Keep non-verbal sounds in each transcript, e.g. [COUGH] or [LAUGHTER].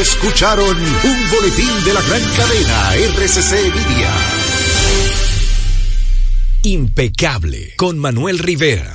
Escucharon un boletín de la gran cadena RCC Media. Impecable con Manuel Rivera.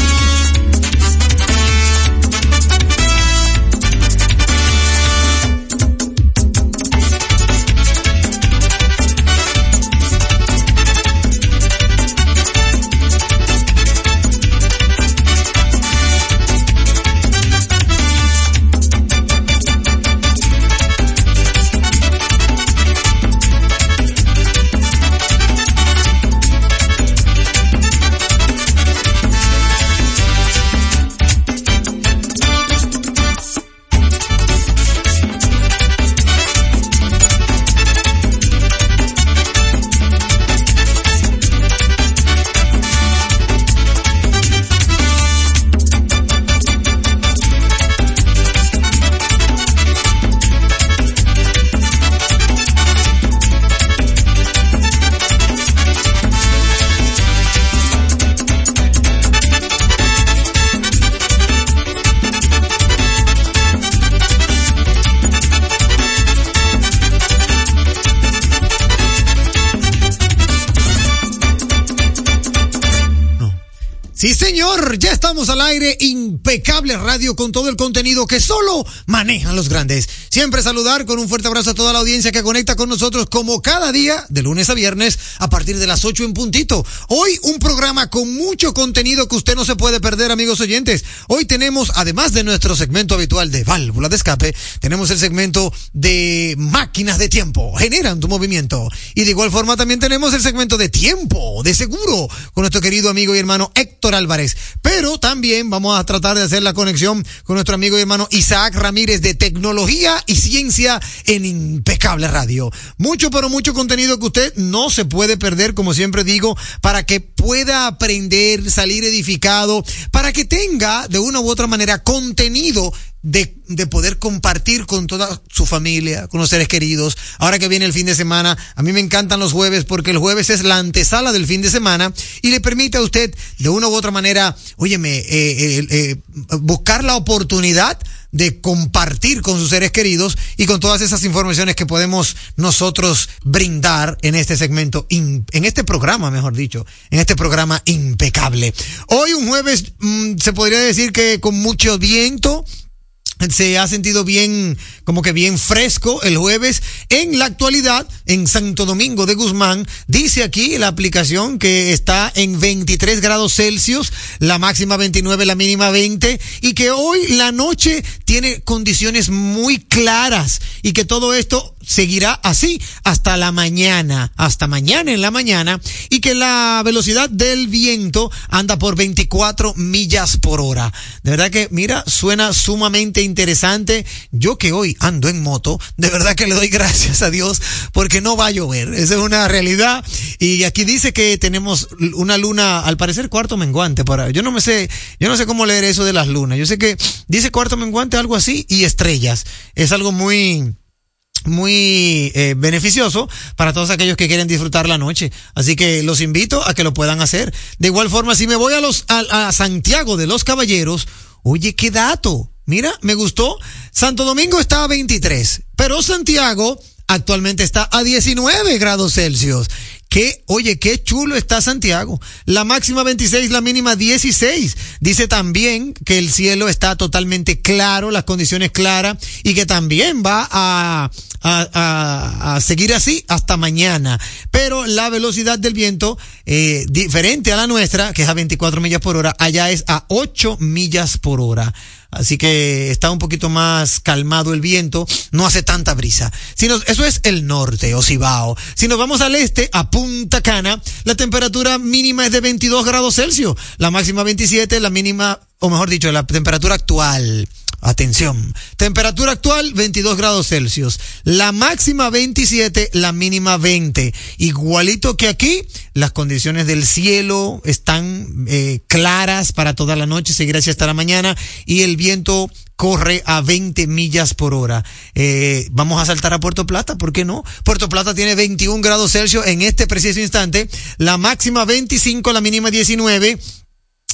al aire, impecable radio con todo el contenido que solo manejan los grandes. Siempre saludar con un fuerte abrazo a toda la audiencia que conecta con nosotros como cada día, de lunes a viernes, a partir de las 8 en puntito. Hoy un programa con mucho contenido que usted no se puede perder, amigos oyentes. Hoy tenemos, además de nuestro segmento habitual de válvula de escape, tenemos el segmento de máquinas de tiempo, generan tu movimiento. Y de igual forma también tenemos el segmento de tiempo, de seguro, con nuestro querido amigo y hermano Héctor Álvarez. Pero también vamos a tratar de hacer la conexión con nuestro amigo y hermano Isaac Ramírez de Tecnología y Ciencia en Impecable Radio. Mucho, pero mucho contenido que usted no se puede perder, como siempre digo, para que pueda aprender, salir edificado, para que tenga de una u otra manera contenido de, de, poder compartir con toda su familia, con los seres queridos. Ahora que viene el fin de semana, a mí me encantan los jueves porque el jueves es la antesala del fin de semana y le permite a usted de una u otra manera, óyeme, eh, eh, eh, buscar la oportunidad de compartir con sus seres queridos y con todas esas informaciones que podemos nosotros brindar en este segmento, en este programa, mejor dicho, en este programa impecable. Hoy un jueves mmm, se podría decir que con mucho viento, se ha sentido bien, como que bien fresco el jueves. En la actualidad, en Santo Domingo de Guzmán, dice aquí la aplicación que está en 23 grados Celsius, la máxima 29, la mínima 20, y que hoy la noche tiene condiciones muy claras y que todo esto seguirá así hasta la mañana, hasta mañana en la mañana, y que la velocidad del viento anda por 24 millas por hora. De verdad que, mira, suena sumamente interesante. Yo que hoy ando en moto, de verdad que le doy [LAUGHS] gracias a Dios porque no va a llover. Esa es una realidad. Y aquí dice que tenemos una luna, al parecer cuarto menguante. Para, yo no me sé, yo no sé cómo leer eso de las lunas. Yo sé que dice cuarto menguante, algo así, y estrellas. Es algo muy, muy eh, beneficioso para todos aquellos que quieren disfrutar la noche. Así que los invito a que lo puedan hacer. De igual forma, si me voy a los a, a Santiago de los Caballeros, oye, qué dato. Mira, me gustó. Santo Domingo está a 23, pero Santiago actualmente está a 19 grados Celsius. Que, oye, qué chulo está Santiago. La máxima 26, la mínima 16. Dice también que el cielo está totalmente claro, las condiciones claras, y que también va a, a, a, a seguir así hasta mañana. Pero la velocidad del viento, eh, diferente a la nuestra, que es a 24 millas por hora, allá es a 8 millas por hora. Así que está un poquito más calmado el viento, no hace tanta brisa. Si nos, eso es el norte o Cibao. Si nos vamos al este, a Punta Cana, la temperatura mínima es de 22 grados Celsius, la máxima 27, la mínima, o mejor dicho, la temperatura actual. Atención. Temperatura actual 22 grados Celsius. La máxima 27, la mínima 20. Igualito que aquí, las condiciones del cielo están eh, claras para toda la noche, seguirá así hasta la mañana y el viento corre a 20 millas por hora. Eh, vamos a saltar a Puerto Plata, ¿por qué no? Puerto Plata tiene 21 grados Celsius en este preciso instante, la máxima 25, la mínima 19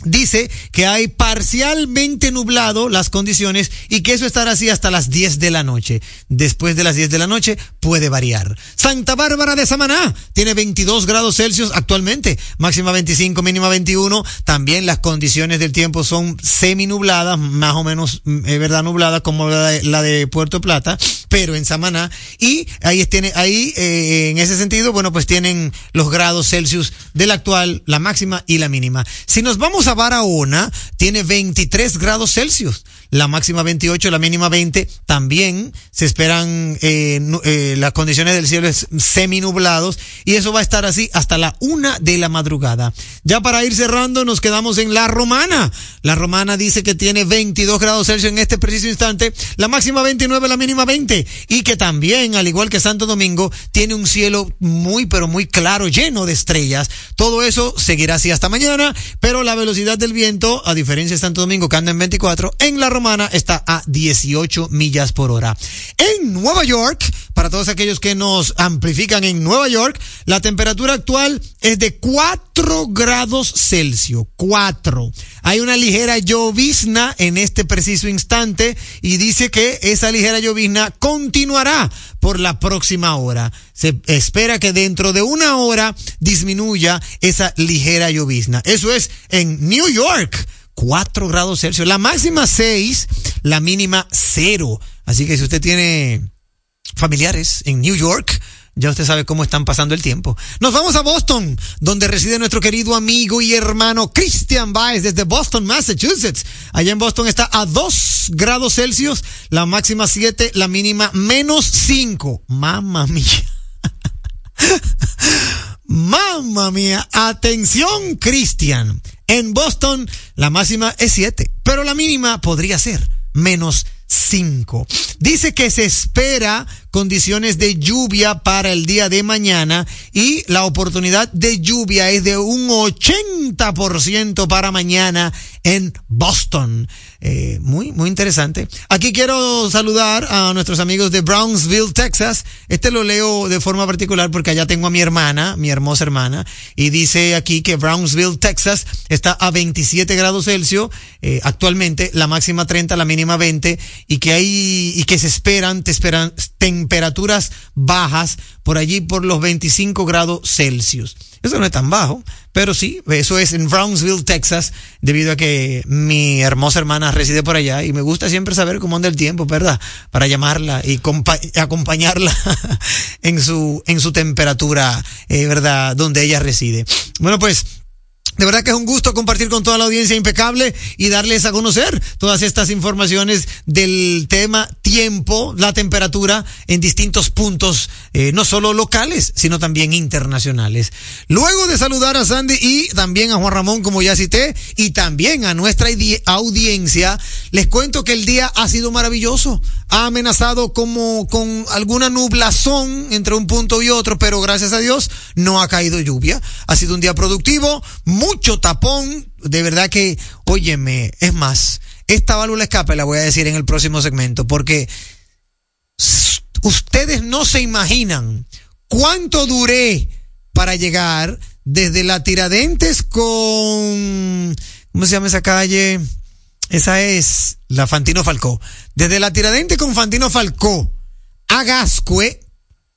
dice que hay parcialmente nublado las condiciones y que eso estará así hasta las 10 de la noche. Después de las 10 de la noche puede variar. Santa Bárbara de Samaná tiene 22 grados Celsius actualmente, máxima 25, mínima 21. También las condiciones del tiempo son semi nubladas, más o menos, es verdad, nubladas como la de, la de, Puerto Plata, pero en Samaná. Y ahí tiene, ahí, eh, en ese sentido, bueno, pues tienen los grados Celsius del actual, la máxima y la mínima. Si nos vamos a Barahona tiene 23 grados Celsius, la máxima 28, la mínima 20. También se esperan eh, eh, las condiciones del cielo semi nublados y eso va a estar así hasta la una de la madrugada. Ya para ir cerrando nos quedamos en La Romana. La Romana dice que tiene 22 grados Celsius en este preciso instante, la máxima 29, la mínima 20 y que también, al igual que Santo Domingo, tiene un cielo muy pero muy claro, lleno de estrellas. Todo eso seguirá así hasta mañana, pero la velocidad del viento, a diferencia de Santo Domingo, que anda en 24, en La Romana está a 18 millas por hora. En Nueva York, para todos aquellos que nos amplifican en Nueva York, la temperatura actual es de 4 grados Celsius. 4. Hay una ligera llovizna en este preciso instante y dice que esa ligera llovizna continuará por la próxima hora. Se espera que dentro de una hora disminuya esa ligera llovizna. Eso es en New York. 4 grados Celsius. La máxima 6, la mínima 0. Así que si usted tiene familiares en New York, ya usted sabe cómo están pasando el tiempo. Nos vamos a Boston, donde reside nuestro querido amigo y hermano Christian Baez desde Boston, Massachusetts. Allá en Boston está a 2 grados Celsius, la máxima 7, la mínima menos 5. Mamma mía. [LAUGHS] Mamma mía. Atención, Christian. En Boston, la máxima es 7, pero la mínima podría ser menos 5. Dice que se espera condiciones de lluvia para el día de mañana y la oportunidad de lluvia es de un 80% para mañana en Boston. Eh, muy, muy interesante. Aquí quiero saludar a nuestros amigos de Brownsville, Texas. Este lo leo de forma particular porque allá tengo a mi hermana, mi hermosa hermana, y dice aquí que Brownsville, Texas está a 27 grados Celsius eh, actualmente, la máxima 30, la mínima 20, y que hay, y que se esperan, te esperan temperaturas bajas por allí por los 25 grados Celsius. Eso no es tan bajo, pero sí, eso es en Brownsville, Texas, debido a que mi hermosa hermana reside por allá y me gusta siempre saber cómo anda el tiempo, ¿verdad? Para llamarla y acompañarla [LAUGHS] en su, en su temperatura, eh, ¿verdad? Donde ella reside. Bueno, pues de verdad que es un gusto compartir con toda la audiencia impecable y darles a conocer todas estas informaciones del tema tiempo, la temperatura en distintos puntos, eh, no solo locales, sino también internacionales. Luego de saludar a Sandy y también a Juan Ramón, como ya cité, y también a nuestra audiencia, les cuento que el día ha sido maravilloso. Ha amenazado como con alguna nublazón entre un punto y otro, pero gracias a Dios no ha caído lluvia. Ha sido un día productivo, mucho tapón, de verdad que, óyeme, es más, esta válvula escape la voy a decir en el próximo segmento, porque ustedes no se imaginan cuánto duré para llegar desde la Tiradentes con, ¿cómo se llama esa calle? Esa es la Fantino Falcó. Desde la Tiradentes con Fantino Falcó a Gascue,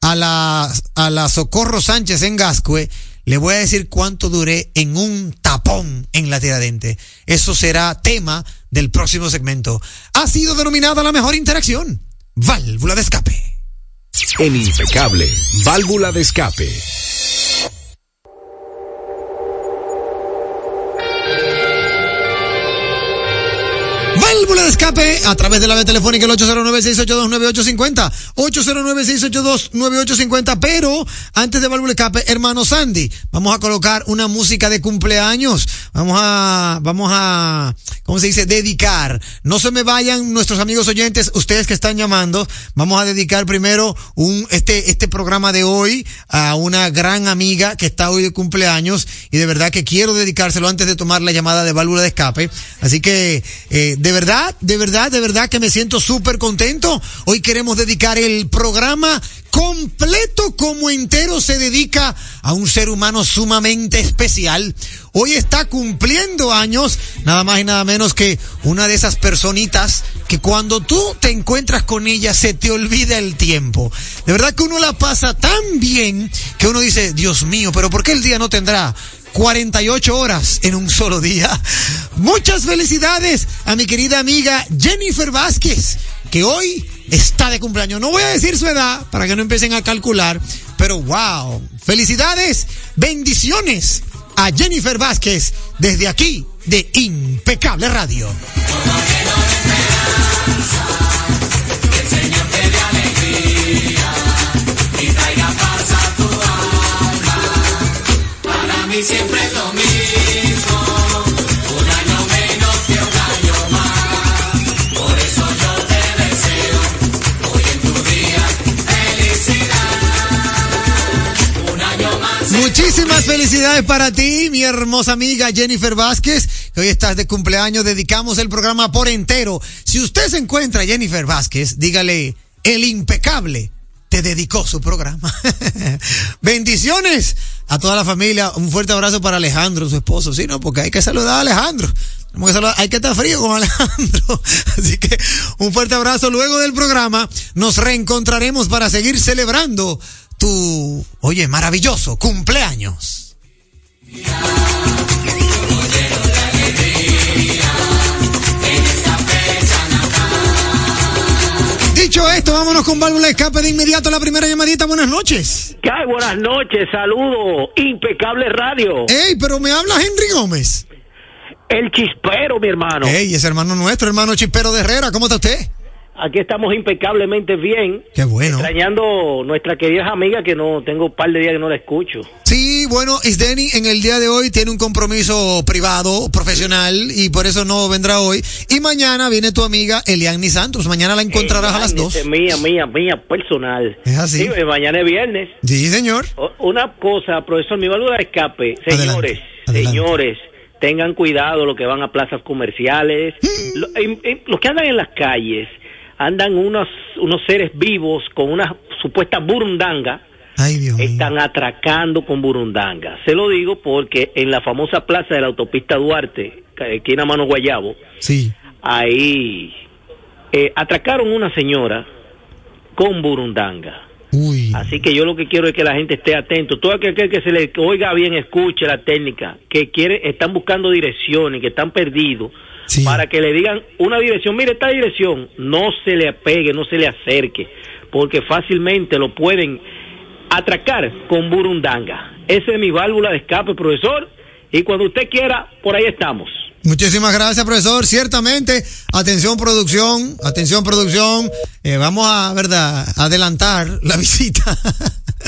a la, a la Socorro Sánchez en Gascue, le voy a decir cuánto duré en un tapón en la tiradente. Eso será tema del próximo segmento. Ha sido denominada la mejor interacción. Válvula de escape. En impecable, válvula de escape. Válvula de escape a través de la vía telefónica el 809-682-9850. 809-682-9850. Pero antes de válvula de escape, hermano Sandy, vamos a colocar una música de cumpleaños. Vamos a, vamos a, ¿cómo se dice? Dedicar. No se me vayan nuestros amigos oyentes, ustedes que están llamando. Vamos a dedicar primero un, este, este programa de hoy a una gran amiga que está hoy de cumpleaños y de verdad que quiero dedicárselo antes de tomar la llamada de válvula de escape. Así que, eh, de verdad, de verdad, de verdad que me siento súper contento. Hoy queremos dedicar el programa completo como entero se dedica a un ser humano sumamente especial. Hoy está cumpliendo años, nada más y nada menos que una de esas personitas que cuando tú te encuentras con ella se te olvida el tiempo. De verdad que uno la pasa tan bien que uno dice, Dios mío, pero ¿por qué el día no tendrá 48 horas en un solo día. Muchas felicidades a mi querida amiga Jennifer Vázquez, que hoy está de cumpleaños. No voy a decir su edad para que no empiecen a calcular, pero wow. Felicidades, bendiciones a Jennifer Vázquez desde aquí de Impecable Radio. Siempre es lo mismo. Un año menos que un año más. Por eso yo te deseo hoy en tu día felicidad. Un año más. Muchísimas felicidades para ti, mi hermosa amiga Jennifer Vázquez, que hoy estás de cumpleaños. Dedicamos el programa por entero. Si usted se encuentra Jennifer Vázquez, dígale el impecable te dedicó su programa. [LAUGHS] Bendiciones a toda la familia. Un fuerte abrazo para Alejandro, su esposo. Sí, no, porque hay que saludar a Alejandro. hay que estar frío con Alejandro. [LAUGHS] Así que un fuerte abrazo. Luego del programa nos reencontraremos para seguir celebrando tu, oye, maravilloso cumpleaños. Esto, vámonos con válvula de escape de inmediato a la primera llamadita. Buenas noches. ¿Qué? Buenas noches, saludo, impecable radio. Ey, pero me habla Henry Gómez. El chispero, mi hermano. Ey, es hermano nuestro, hermano chispero de Herrera. ¿Cómo está usted? Aquí estamos impecablemente bien. Qué bueno. Extrañando nuestra querida amiga que no tengo un par de días que no la escucho. Sí, bueno, Isdeni en el día de hoy tiene un compromiso privado, profesional, y por eso no vendrá hoy. Y mañana viene tu amiga Eliani Santos. Mañana la encontrarás Eh, a las dos. Mía, mía, mía, personal. Es así. Sí, eh, mañana es viernes. Sí, señor. O- Una cosa, profesor, mi válvula de escape. Señores, Adelante, adelante. señores, tengan cuidado los que van a plazas comerciales. Mm. En- en- los que andan en las calles, andan unos, unos seres vivos con una supuesta burundanga. Ay, Dios mío. Están atracando con burundanga. Se lo digo porque en la famosa plaza de la autopista Duarte, aquí en Mano Guayabo, Sí. ahí eh, atracaron una señora con burundanga. Uy. Así que yo lo que quiero es que la gente esté atento. Todo aquel que se le oiga bien, escuche la técnica, que quiere, están buscando direcciones, que están perdidos, Sí. para que le digan una dirección. Mire, esta dirección, no se le apegue, no se le acerque, porque fácilmente lo pueden atracar con burundanga. Esa es mi válvula de escape, profesor. Y cuando usted quiera, por ahí estamos. Muchísimas gracias, profesor. Ciertamente, atención producción, atención producción. Eh, vamos a, verdad, adelantar la [LAUGHS] visita,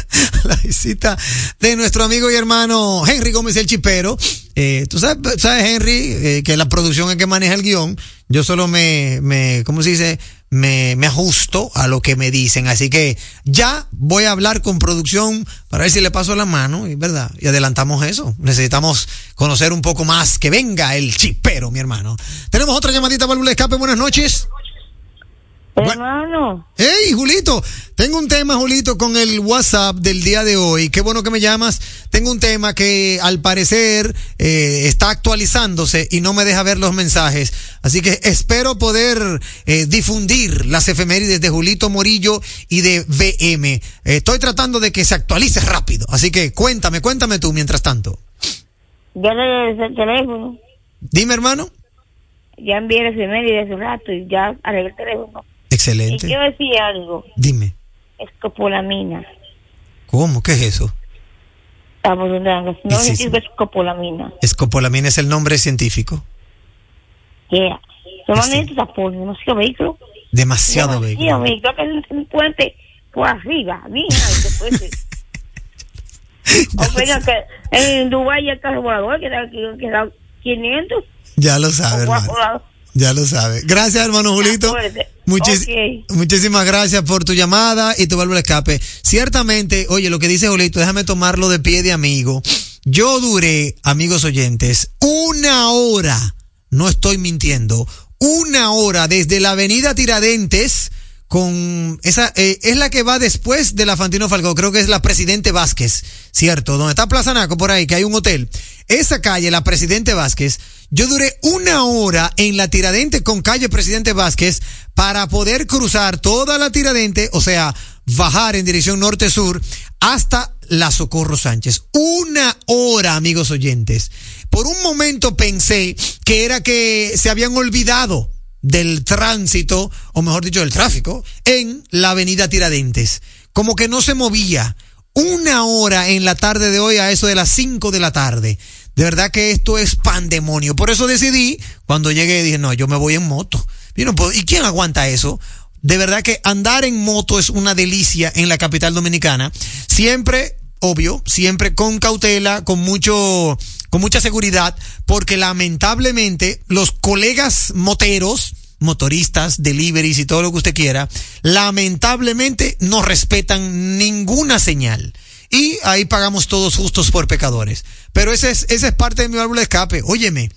[LAUGHS] la visita de nuestro amigo y hermano Henry Gómez el Chipero. Eh, tú sabes, sabes Henry, eh, que la producción es que maneja el guion. Yo solo me, me, ¿cómo se dice? Me, me ajusto a lo que me dicen. Así que ya voy a hablar con producción para ver si le paso la mano, verdad, y adelantamos eso. Necesitamos conocer un poco más. Que venga el chipero, mi hermano. Tenemos otra llamadita, válvula de escape. Buenas noches. Hermano, Hey, Julito, tengo un tema, Julito, con el WhatsApp del día de hoy. Qué bueno que me llamas. Tengo un tema que al parecer eh, está actualizándose y no me deja ver los mensajes. Así que espero poder eh, difundir las efemérides de Julito Morillo y de VM. Eh, estoy tratando de que se actualice rápido. Así que cuéntame, cuéntame tú mientras tanto. ya le el teléfono, Dime, hermano. ya envié el efeméride hace un rato y ya arreglé el teléfono. Y Excelente. quiero decir algo, Dime. escopolamina. ¿Cómo? ¿Qué es eso? No Sí, sí. escopolamina. Escopolamina es el nombre científico. Yeah. Tapones, demasiado vehículo. Demasiado Demasiado vehículo. vehículo, que es un puente por arriba, pues. [LAUGHS] O venga que en Dubái el carro volador que da, que da 500. Ya lo sabe, hermano. Ya lo sabe. Gracias, hermano Julito. Muchis-. Muchísimas gracias por tu llamada y tu válvula escape. Ciertamente, oye, lo que dice Julito, déjame tomarlo de pie de amigo. Yo duré, amigos oyentes, una hora, no estoy mintiendo, una hora desde la avenida Tiradentes con esa eh, es la que va después de la Fantino Falcó, creo que es la Presidente Vázquez, cierto, donde está Plaza Naco por ahí, que hay un hotel. Esa calle, la Presidente Vázquez, yo duré una hora en la Tiradente con calle Presidente Vázquez para poder cruzar toda la Tiradente, o sea, bajar en dirección norte-sur hasta la Socorro Sánchez. Una hora, amigos oyentes. Por un momento pensé que era que se habían olvidado del tránsito, o mejor dicho, del tráfico, en la avenida Tiradentes. Como que no se movía. Una hora en la tarde de hoy a eso de las 5 de la tarde. De verdad que esto es pandemonio. Por eso decidí, cuando llegué, dije, no, yo me voy en moto. Y, no ¿y quién aguanta eso? De verdad que andar en moto es una delicia en la capital dominicana. Siempre, obvio, siempre con cautela, con mucho, con mucha seguridad, porque lamentablemente los colegas moteros, motoristas, deliveries y todo lo que usted quiera, lamentablemente no respetan ninguna señal. Y ahí pagamos todos justos por pecadores. Pero ese es, esa es parte de mi válvula de escape. Óyeme,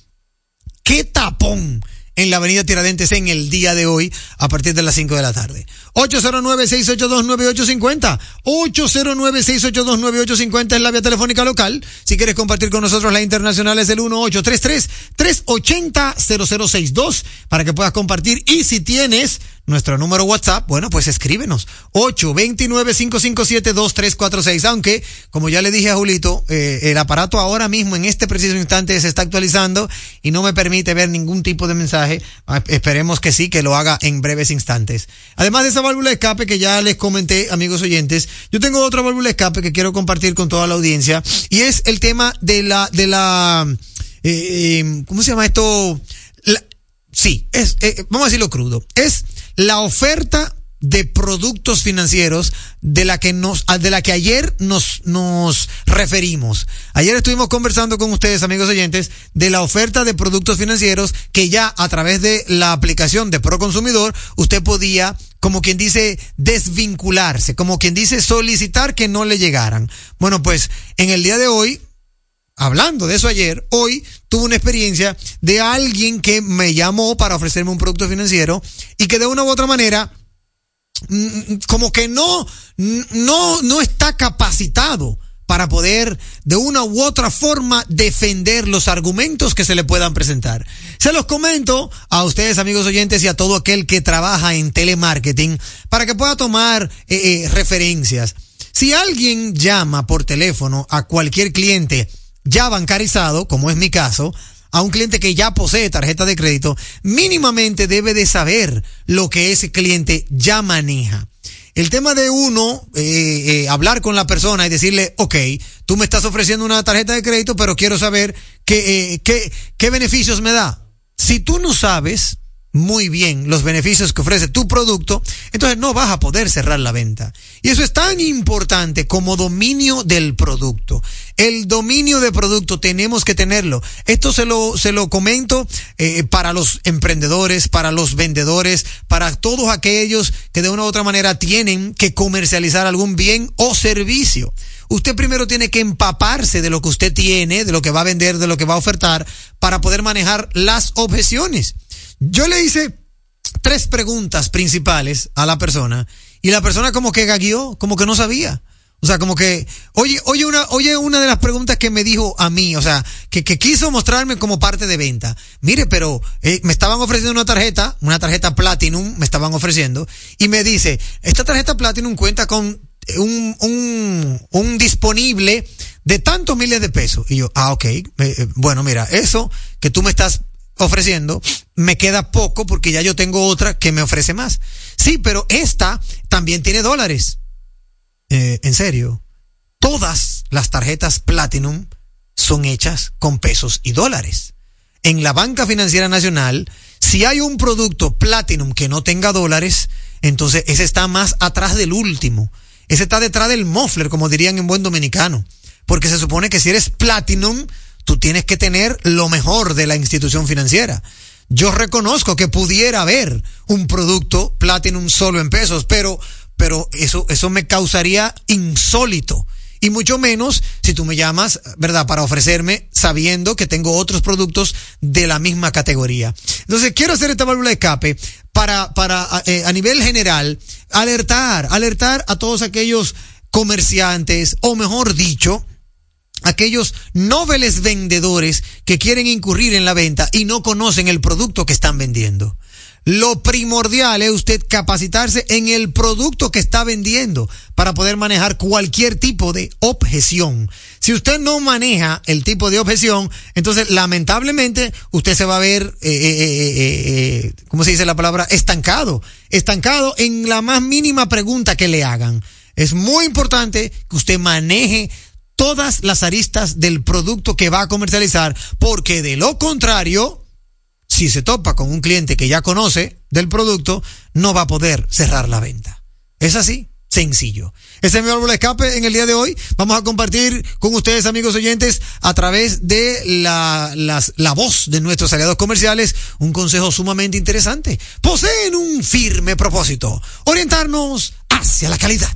qué tapón en la avenida Tiradentes en el día de hoy a partir de las 5 de la tarde. 809-682-9850. 809-682-9850 es la vía telefónica local. Si quieres compartir con nosotros la internacional es el 1833-380-0062 para que puedas compartir. Y si tienes nuestro número WhatsApp, bueno, pues escríbenos. 829-557-2346. Aunque, como ya le dije a Julito, eh, el aparato ahora mismo, en este preciso instante, se está actualizando y no me permite ver ningún tipo de mensaje. Ah, Esperemos que sí, que lo haga en breves instantes. Además de esa válvula de escape que ya les comenté, amigos oyentes, yo tengo otra válvula de escape que quiero compartir con toda la audiencia y es el tema de la, de la, eh, eh, ¿cómo se llama esto? Sí, es, eh, vamos a decirlo crudo, es la oferta de productos financieros de la que nos de la que ayer nos nos referimos. Ayer estuvimos conversando con ustedes, amigos oyentes, de la oferta de productos financieros que ya a través de la aplicación de Proconsumidor usted podía como quien dice desvincularse, como quien dice solicitar que no le llegaran. Bueno, pues en el día de hoy hablando de eso ayer, hoy tuve una experiencia de alguien que me llamó para ofrecerme un producto financiero y que de una u otra manera mm, como que no no no está capacitado para poder de una u otra forma defender los argumentos que se le puedan presentar. Se los comento a ustedes amigos oyentes y a todo aquel que trabaja en telemarketing para que pueda tomar eh, eh, referencias. Si alguien llama por teléfono a cualquier cliente ya bancarizado, como es mi caso, a un cliente que ya posee tarjeta de crédito, mínimamente debe de saber lo que ese cliente ya maneja. El tema de uno, eh, eh, hablar con la persona y decirle, ok, tú me estás ofreciendo una tarjeta de crédito, pero quiero saber qué, eh, qué, qué beneficios me da. Si tú no sabes, muy bien los beneficios que ofrece tu producto, entonces no vas a poder cerrar la venta. Y eso es tan importante como dominio del producto. El dominio de producto tenemos que tenerlo. Esto se lo, se lo comento eh, para los emprendedores, para los vendedores, para todos aquellos que de una u otra manera tienen que comercializar algún bien o servicio. Usted primero tiene que empaparse de lo que usted tiene, de lo que va a vender, de lo que va a ofertar, para poder manejar las objeciones. Yo le hice tres preguntas principales a la persona y la persona como que gagueó, como que no sabía. O sea, como que, oye, oye una, oye una de las preguntas que me dijo a mí, o sea, que, que quiso mostrarme como parte de venta. Mire, pero eh, me estaban ofreciendo una tarjeta, una tarjeta Platinum, me estaban ofreciendo, y me dice, esta tarjeta Platinum cuenta con un, un, un disponible de tantos miles de pesos. Y yo, ah, ok, eh, eh, bueno, mira, eso que tú me estás ofreciendo, me queda poco porque ya yo tengo otra que me ofrece más. Sí, pero esta también tiene dólares. Eh, en serio, todas las tarjetas Platinum son hechas con pesos y dólares. En la banca financiera nacional, si hay un producto Platinum que no tenga dólares, entonces ese está más atrás del último. Ese está detrás del muffler, como dirían en buen dominicano. Porque se supone que si eres Platinum, tú tienes que tener lo mejor de la institución financiera. Yo reconozco que pudiera haber un producto Platinum solo en pesos, pero, pero eso, eso me causaría insólito. Y mucho menos si tú me llamas, ¿verdad?, para ofrecerme sabiendo que tengo otros productos de la misma categoría. Entonces, quiero hacer esta válvula de escape para, para, eh, a nivel general, alertar, alertar a todos aquellos comerciantes, o mejor dicho, aquellos nobles vendedores que quieren incurrir en la venta y no conocen el producto que están vendiendo. Lo primordial es usted capacitarse en el producto que está vendiendo para poder manejar cualquier tipo de objeción. Si usted no maneja el tipo de objeción, entonces lamentablemente usted se va a ver, eh, eh, eh, eh ¿cómo se dice la palabra? Estancado. Estancado en la más mínima pregunta que le hagan. Es muy importante que usted maneje todas las aristas del producto que va a comercializar, porque de lo contrario, si se topa con un cliente que ya conoce del producto, no va a poder cerrar la venta. Es así, sencillo. Ese es mi árbol de escape en el día de hoy. Vamos a compartir con ustedes, amigos oyentes, a través de la, la voz de nuestros aliados comerciales, un consejo sumamente interesante. Poseen un firme propósito, orientarnos hacia la calidad.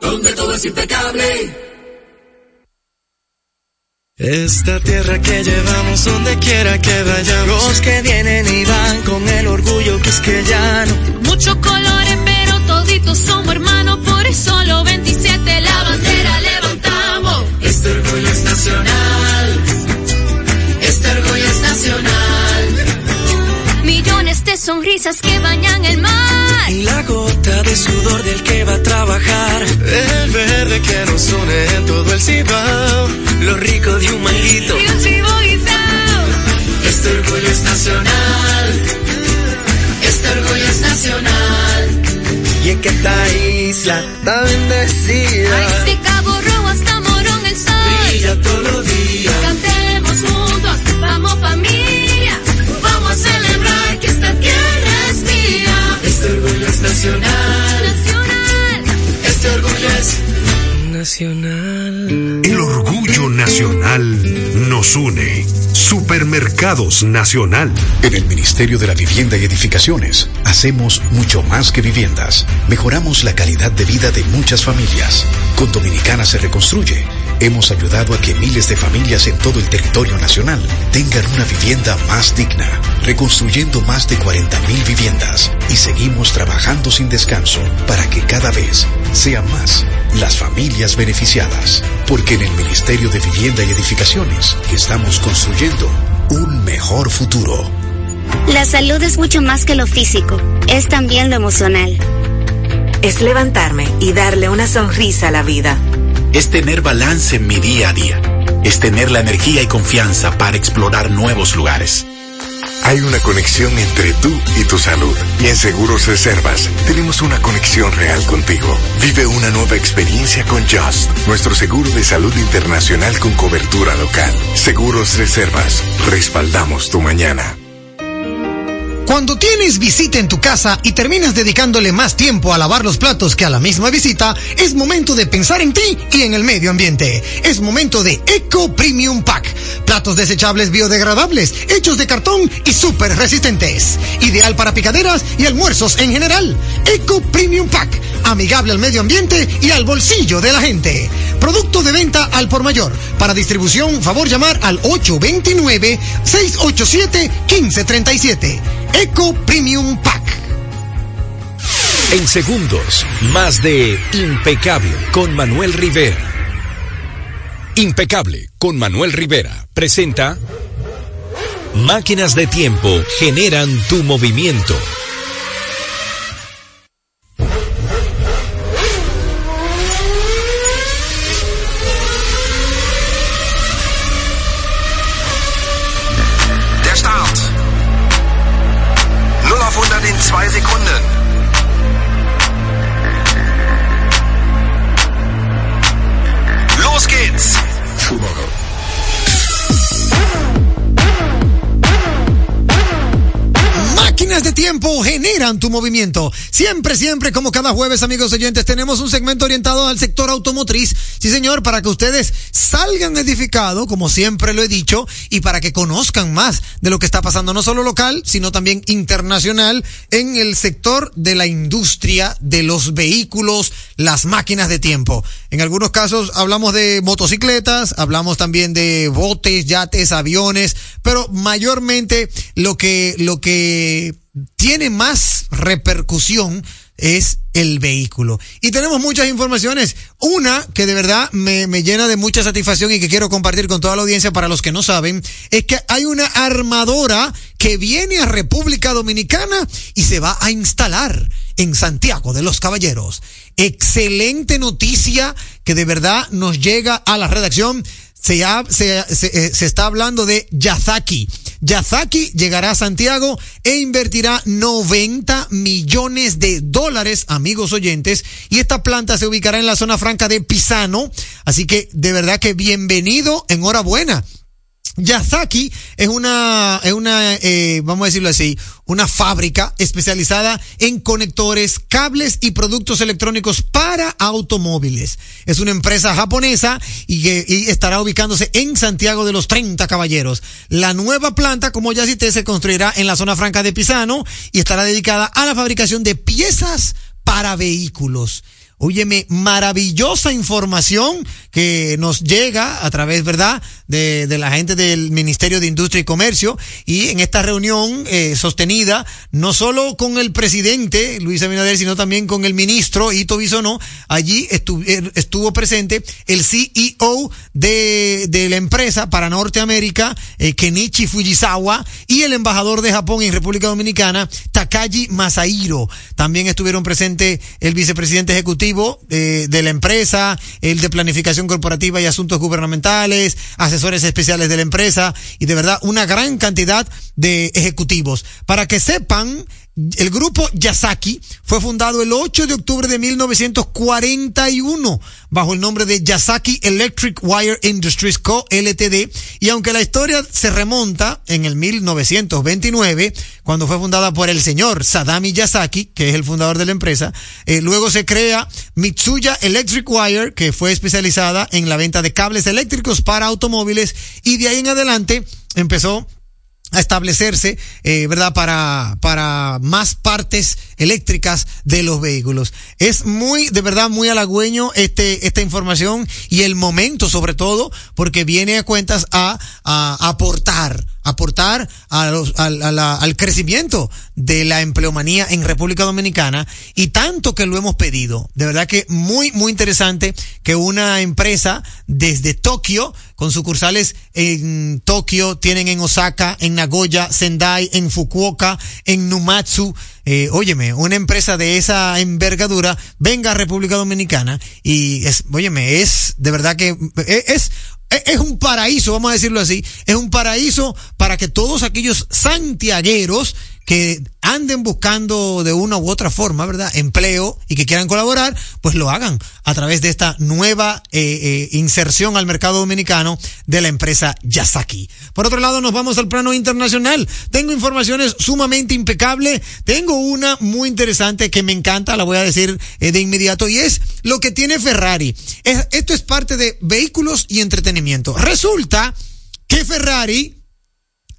donde todo es impecable. Esta tierra que llevamos donde quiera que vayamos. Los que vienen y van con el orgullo que es que ya no. Muchos colores, pero toditos somos hermanos. Por eso los 27 la bandera levantamos. Este orgullo es nacional, sonrisas que bañan el mar. Y la gota de sudor del que va a trabajar. El verde que nos une en todo el cibao. Lo rico de un manguito. Y un chivo guisado. Este orgullo es nacional, este orgullo es nacional. Y es que esta isla está bendecida. Desde Cabo Rojo hasta Morón el sol. Brilla todos los días. Nacional. El orgullo nacional nos une. Supermercados Nacional. En el Ministerio de la Vivienda y Edificaciones hacemos mucho más que viviendas. Mejoramos la calidad de vida de muchas familias. Con Dominicana se reconstruye. Hemos ayudado a que miles de familias en todo el territorio nacional tengan una vivienda más digna, reconstruyendo más de 40.000 viviendas y seguimos trabajando sin descanso para que cada vez sean más las familias beneficiadas. Porque en el Ministerio de Vivienda y Edificaciones estamos construyendo un mejor futuro. La salud es mucho más que lo físico, es también lo emocional. Es levantarme y darle una sonrisa a la vida. Es tener balance en mi día a día. Es tener la energía y confianza para explorar nuevos lugares. Hay una conexión entre tú y tu salud. Y en Seguros Reservas tenemos una conexión real contigo. Vive una nueva experiencia con Just, nuestro seguro de salud internacional con cobertura local. Seguros Reservas, respaldamos tu mañana. Cuando tienes visita en tu casa y terminas dedicándole más tiempo a lavar los platos que a la misma visita, es momento de pensar en ti y en el medio ambiente. Es momento de Eco Premium Pack. Platos desechables biodegradables, hechos de cartón y súper resistentes. Ideal para picaderas y almuerzos en general. Eco Premium Pack. Amigable al medio ambiente y al bolsillo de la gente. Producto de venta al por mayor. Para distribución, favor llamar al 829-687-1537. Eco Premium Pack. En segundos, más de Impecable con Manuel Rivera. Impecable con Manuel Rivera presenta Máquinas de tiempo generan tu movimiento. Tiempo generan tu movimiento. Siempre, siempre, como cada jueves, amigos oyentes, tenemos un segmento orientado al sector automotriz. Sí, señor, para que ustedes salgan edificados, como siempre lo he dicho, y para que conozcan más de lo que está pasando, no solo local, sino también internacional, en el sector de la industria de los vehículos, las máquinas de tiempo. En algunos casos hablamos de motocicletas, hablamos también de botes, yates, aviones, pero mayormente lo que, lo que tiene más repercusión es el vehículo. Y tenemos muchas informaciones. Una que de verdad me, me, llena de mucha satisfacción y que quiero compartir con toda la audiencia para los que no saben, es que hay una armadora que viene a República Dominicana y se va a instalar en Santiago de los Caballeros. Excelente noticia que de verdad nos llega a la redacción. Se, ha, se, se, eh, se, está hablando de Yazaki. Yazaki llegará a Santiago e invertirá 90 millones de dólares, amigos oyentes, y esta planta se ubicará en la zona franca de Pisano. Así que de verdad que bienvenido, enhorabuena. Yazaki es una, es una, eh, vamos a decirlo así, una fábrica especializada en conectores, cables y productos electrónicos para automóviles. Es una empresa japonesa y y estará ubicándose en Santiago de los 30 Caballeros. La nueva planta, como ya cité, se construirá en la zona franca de Pisano y estará dedicada a la fabricación de piezas para vehículos. Óyeme, maravillosa información que nos llega a través, ¿verdad?, de, de, la gente del Ministerio de Industria y Comercio y en esta reunión eh, sostenida no solo con el presidente Luis Abinader, sino también con el ministro Ito Bisonó, allí estuvo, estuvo presente el CEO de, de, la empresa para Norteamérica, eh, Kenichi Fujisawa, y el embajador de Japón en República Dominicana, Takaji Masahiro. También estuvieron presentes el vicepresidente ejecutivo de, de, la empresa, el de planificación corporativa y asuntos gubernamentales, asesores especiales de la empresa y de verdad una gran cantidad de ejecutivos. Para que sepan, el grupo Yasaki fue fundado el 8 de octubre de 1941 bajo el nombre de Yasaki Electric Wire Industries Co. Ltd. Y aunque la historia se remonta en el 1929, cuando fue fundada por el señor Sadami Yasaki, que es el fundador de la empresa, eh, luego se crea Mitsuya Electric Wire, que fue especializada en la venta de cables eléctricos para automóviles y de ahí en adelante empezó a establecerse, eh, ¿verdad? Para, para más partes eléctricas de los vehículos. Es muy, de verdad, muy halagüeño este, esta información y el momento sobre todo, porque viene a cuentas a, a aportar, aportar a los, a, la, al crecimiento de la empleomanía en República Dominicana y tanto que lo hemos pedido. De verdad que muy, muy interesante que una empresa desde Tokio, con sucursales en Tokio, tienen en Osaka, en Nagoya, Sendai, en Fukuoka, en Numatsu, eh, óyeme, una empresa de esa envergadura venga a República Dominicana y es, óyeme, es de verdad que es, es un paraíso, vamos a decirlo así, es un paraíso para que todos aquellos santiagueros que anden buscando de una u otra forma, ¿verdad? Empleo y que quieran colaborar, pues lo hagan a través de esta nueva eh, eh, inserción al mercado dominicano de la empresa Yasaki. Por otro lado, nos vamos al plano internacional. Tengo informaciones sumamente impecables. Tengo una muy interesante que me encanta, la voy a decir eh, de inmediato, y es lo que tiene Ferrari. Es, esto es parte de vehículos y entretenimiento. Resulta que Ferrari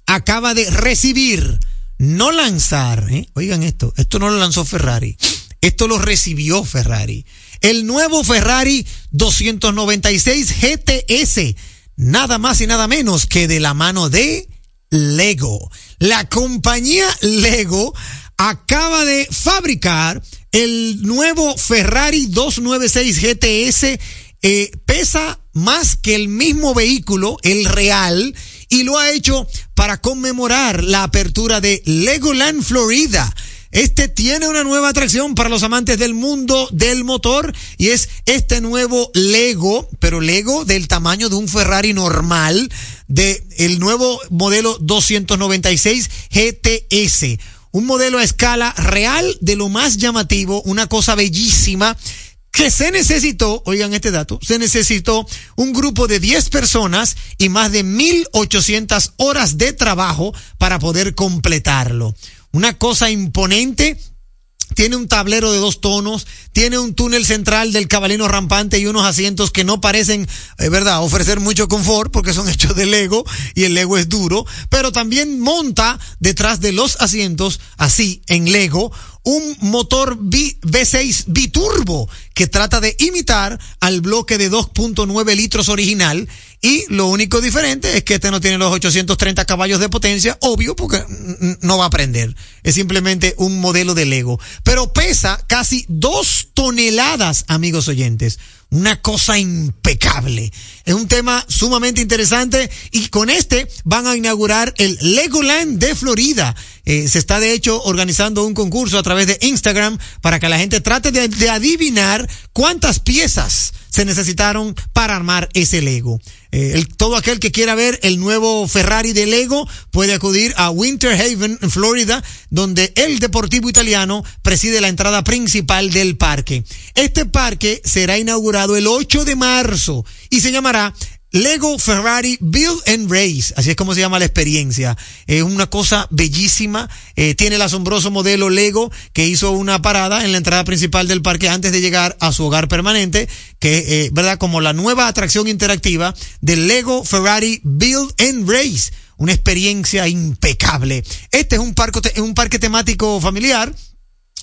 acaba de recibir no lanzar, ¿eh? oigan esto, esto no lo lanzó Ferrari, esto lo recibió Ferrari. El nuevo Ferrari 296 GTS, nada más y nada menos que de la mano de Lego. La compañía Lego acaba de fabricar el nuevo Ferrari 296 GTS, eh, pesa más que el mismo vehículo, el real, y lo ha hecho para conmemorar la apertura de Legoland Florida. Este tiene una nueva atracción para los amantes del mundo del motor y es este nuevo Lego, pero Lego del tamaño de un Ferrari normal, de el nuevo modelo 296 GTS. Un modelo a escala real de lo más llamativo, una cosa bellísima que se necesitó, oigan este dato, se necesitó un grupo de 10 personas y más de 1800 horas de trabajo para poder completarlo. Una cosa imponente tiene un tablero de dos tonos, tiene un túnel central del cabalino rampante y unos asientos que no parecen, es verdad, ofrecer mucho confort porque son [LAUGHS] hechos de Lego y el Lego es duro, pero también monta detrás de los asientos, así en Lego, un motor V- V6 biturbo que trata de imitar al bloque de 2.9 litros original y lo único diferente es que este no tiene los 830 caballos de potencia, obvio, porque no va a prender. Es simplemente un modelo de Lego. Pero pesa casi dos toneladas, amigos oyentes. Una cosa impecable. Es un tema sumamente interesante y con este van a inaugurar el Legoland de Florida. Eh, se está de hecho organizando un concurso a través de Instagram para que la gente trate de adivinar cuántas piezas se necesitaron para armar ese Lego. Eh, todo aquel que quiera ver el nuevo Ferrari de Lego puede acudir a Winter Haven, en Florida, donde el Deportivo Italiano preside la entrada principal del parque. Este parque será inaugurado el 8 de marzo y se llamará Lego Ferrari Build and Race, así es como se llama la experiencia. Es una cosa bellísima. eh, tiene el asombroso modelo Lego que hizo una parada en la entrada principal del parque antes de llegar a su hogar permanente, que, eh, ¿verdad? Como la nueva atracción interactiva del Lego Ferrari Build and Race. Una experiencia impecable. Este es un un parque temático familiar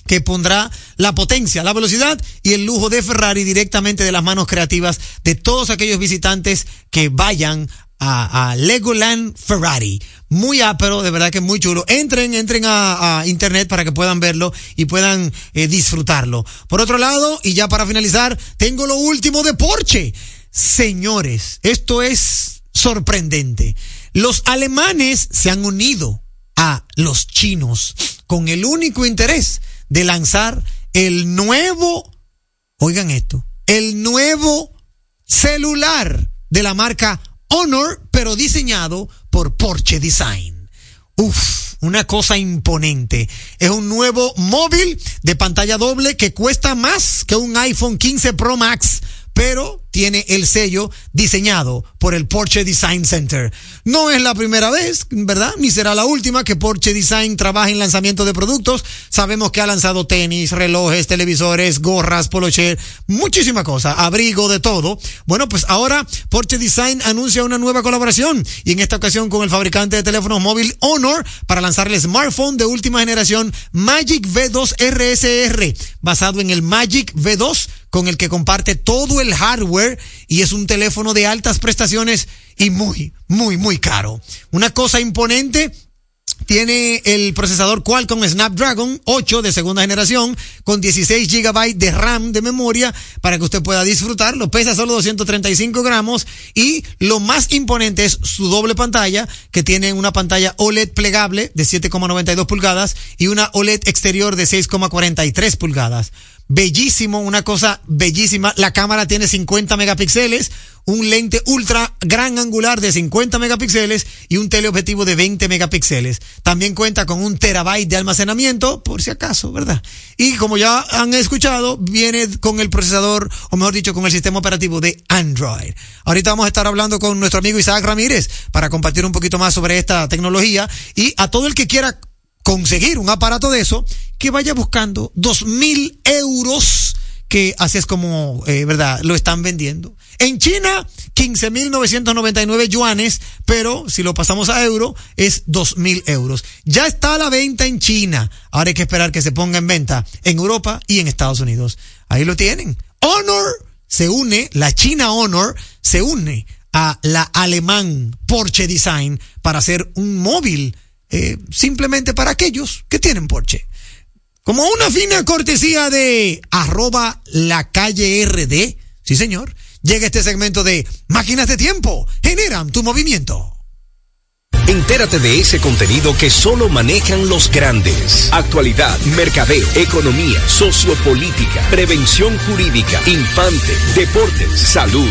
que pondrá la potencia, la velocidad y el lujo de Ferrari directamente de las manos creativas de todos aquellos visitantes que vayan a, a Legoland Ferrari. Muy ápero, de verdad que muy chulo. Entren, entren a, internet para que puedan verlo y puedan eh, disfrutarlo. Por otro lado, y ya para finalizar, tengo lo último de Porsche. Señores, esto es sorprendente. Los alemanes se han unido a los chinos con el único interés de lanzar el nuevo, oigan esto, el nuevo celular de la marca Honor, pero diseñado por Porsche Design. Uf, una cosa imponente. Es un nuevo móvil de pantalla doble que cuesta más que un iPhone 15 Pro Max, pero tiene el sello diseñado por el Porsche Design Center. No es la primera vez, ¿verdad? Ni será la última que Porsche Design trabaja en lanzamiento de productos. Sabemos que ha lanzado tenis, relojes, televisores, gorras, polocher, muchísima cosa, abrigo de todo. Bueno, pues ahora Porsche Design anuncia una nueva colaboración y en esta ocasión con el fabricante de teléfonos móvil Honor para lanzar el smartphone de última generación Magic V2 RSR, basado en el Magic V2 con el que comparte todo el hardware y es un teléfono de altas prestaciones y muy, muy, muy caro. Una cosa imponente. Tiene el procesador Qualcomm Snapdragon 8 de segunda generación con 16 GB de RAM de memoria para que usted pueda disfrutarlo. Pesa solo 235 gramos y lo más imponente es su doble pantalla que tiene una pantalla OLED plegable de 7,92 pulgadas y una OLED exterior de 6,43 pulgadas bellísimo, una cosa bellísima. La cámara tiene 50 megapíxeles, un lente ultra gran angular de 50 megapíxeles y un teleobjetivo de 20 megapíxeles. También cuenta con un terabyte de almacenamiento, por si acaso, ¿verdad? Y como ya han escuchado, viene con el procesador, o mejor dicho, con el sistema operativo de Android. Ahorita vamos a estar hablando con nuestro amigo Isaac Ramírez para compartir un poquito más sobre esta tecnología y a todo el que quiera conseguir un aparato de eso, que vaya buscando dos mil euros, que así es como, eh, ¿verdad? Lo están vendiendo. En China, 15.999 yuanes, pero si lo pasamos a euro, es dos mil euros. Ya está a la venta en China. Ahora hay que esperar que se ponga en venta en Europa y en Estados Unidos. Ahí lo tienen. Honor se une, la China Honor se une a la alemán Porsche Design para hacer un móvil eh, simplemente para aquellos que tienen Porsche. Como una fina cortesía de arroba la calle RD, sí señor, llega este segmento de máquinas de tiempo, generan tu movimiento. Entérate de ese contenido que solo manejan los grandes. Actualidad, mercadeo, economía, sociopolítica, prevención jurídica, infante, deportes, salud,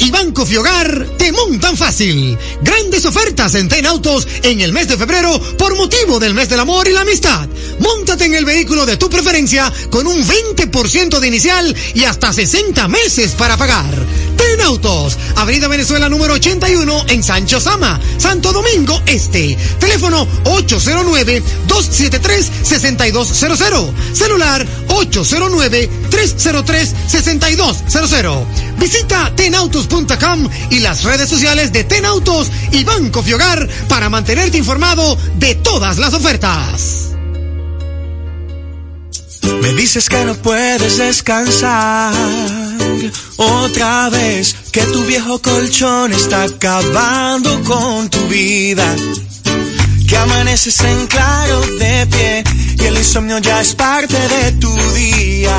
Y Banco Fiogar te montan fácil. Grandes ofertas en Ten Autos en el mes de febrero por motivo del mes del amor y la amistad. Móntate en el vehículo de tu preferencia con un 20% de inicial y hasta 60 meses para pagar. Ten Autos, Avenida Venezuela número 81 en Sancho Sama, Santo Domingo Este. Teléfono 809-273-6200. Celular 809-303-6200. Visita tenautos.com y las redes sociales de Tenautos y Banco Fiogar para mantenerte informado de todas las ofertas. Me dices que no puedes descansar otra vez, que tu viejo colchón está acabando con tu vida. Que amaneces en claro de pie y el insomnio ya es parte de tu día.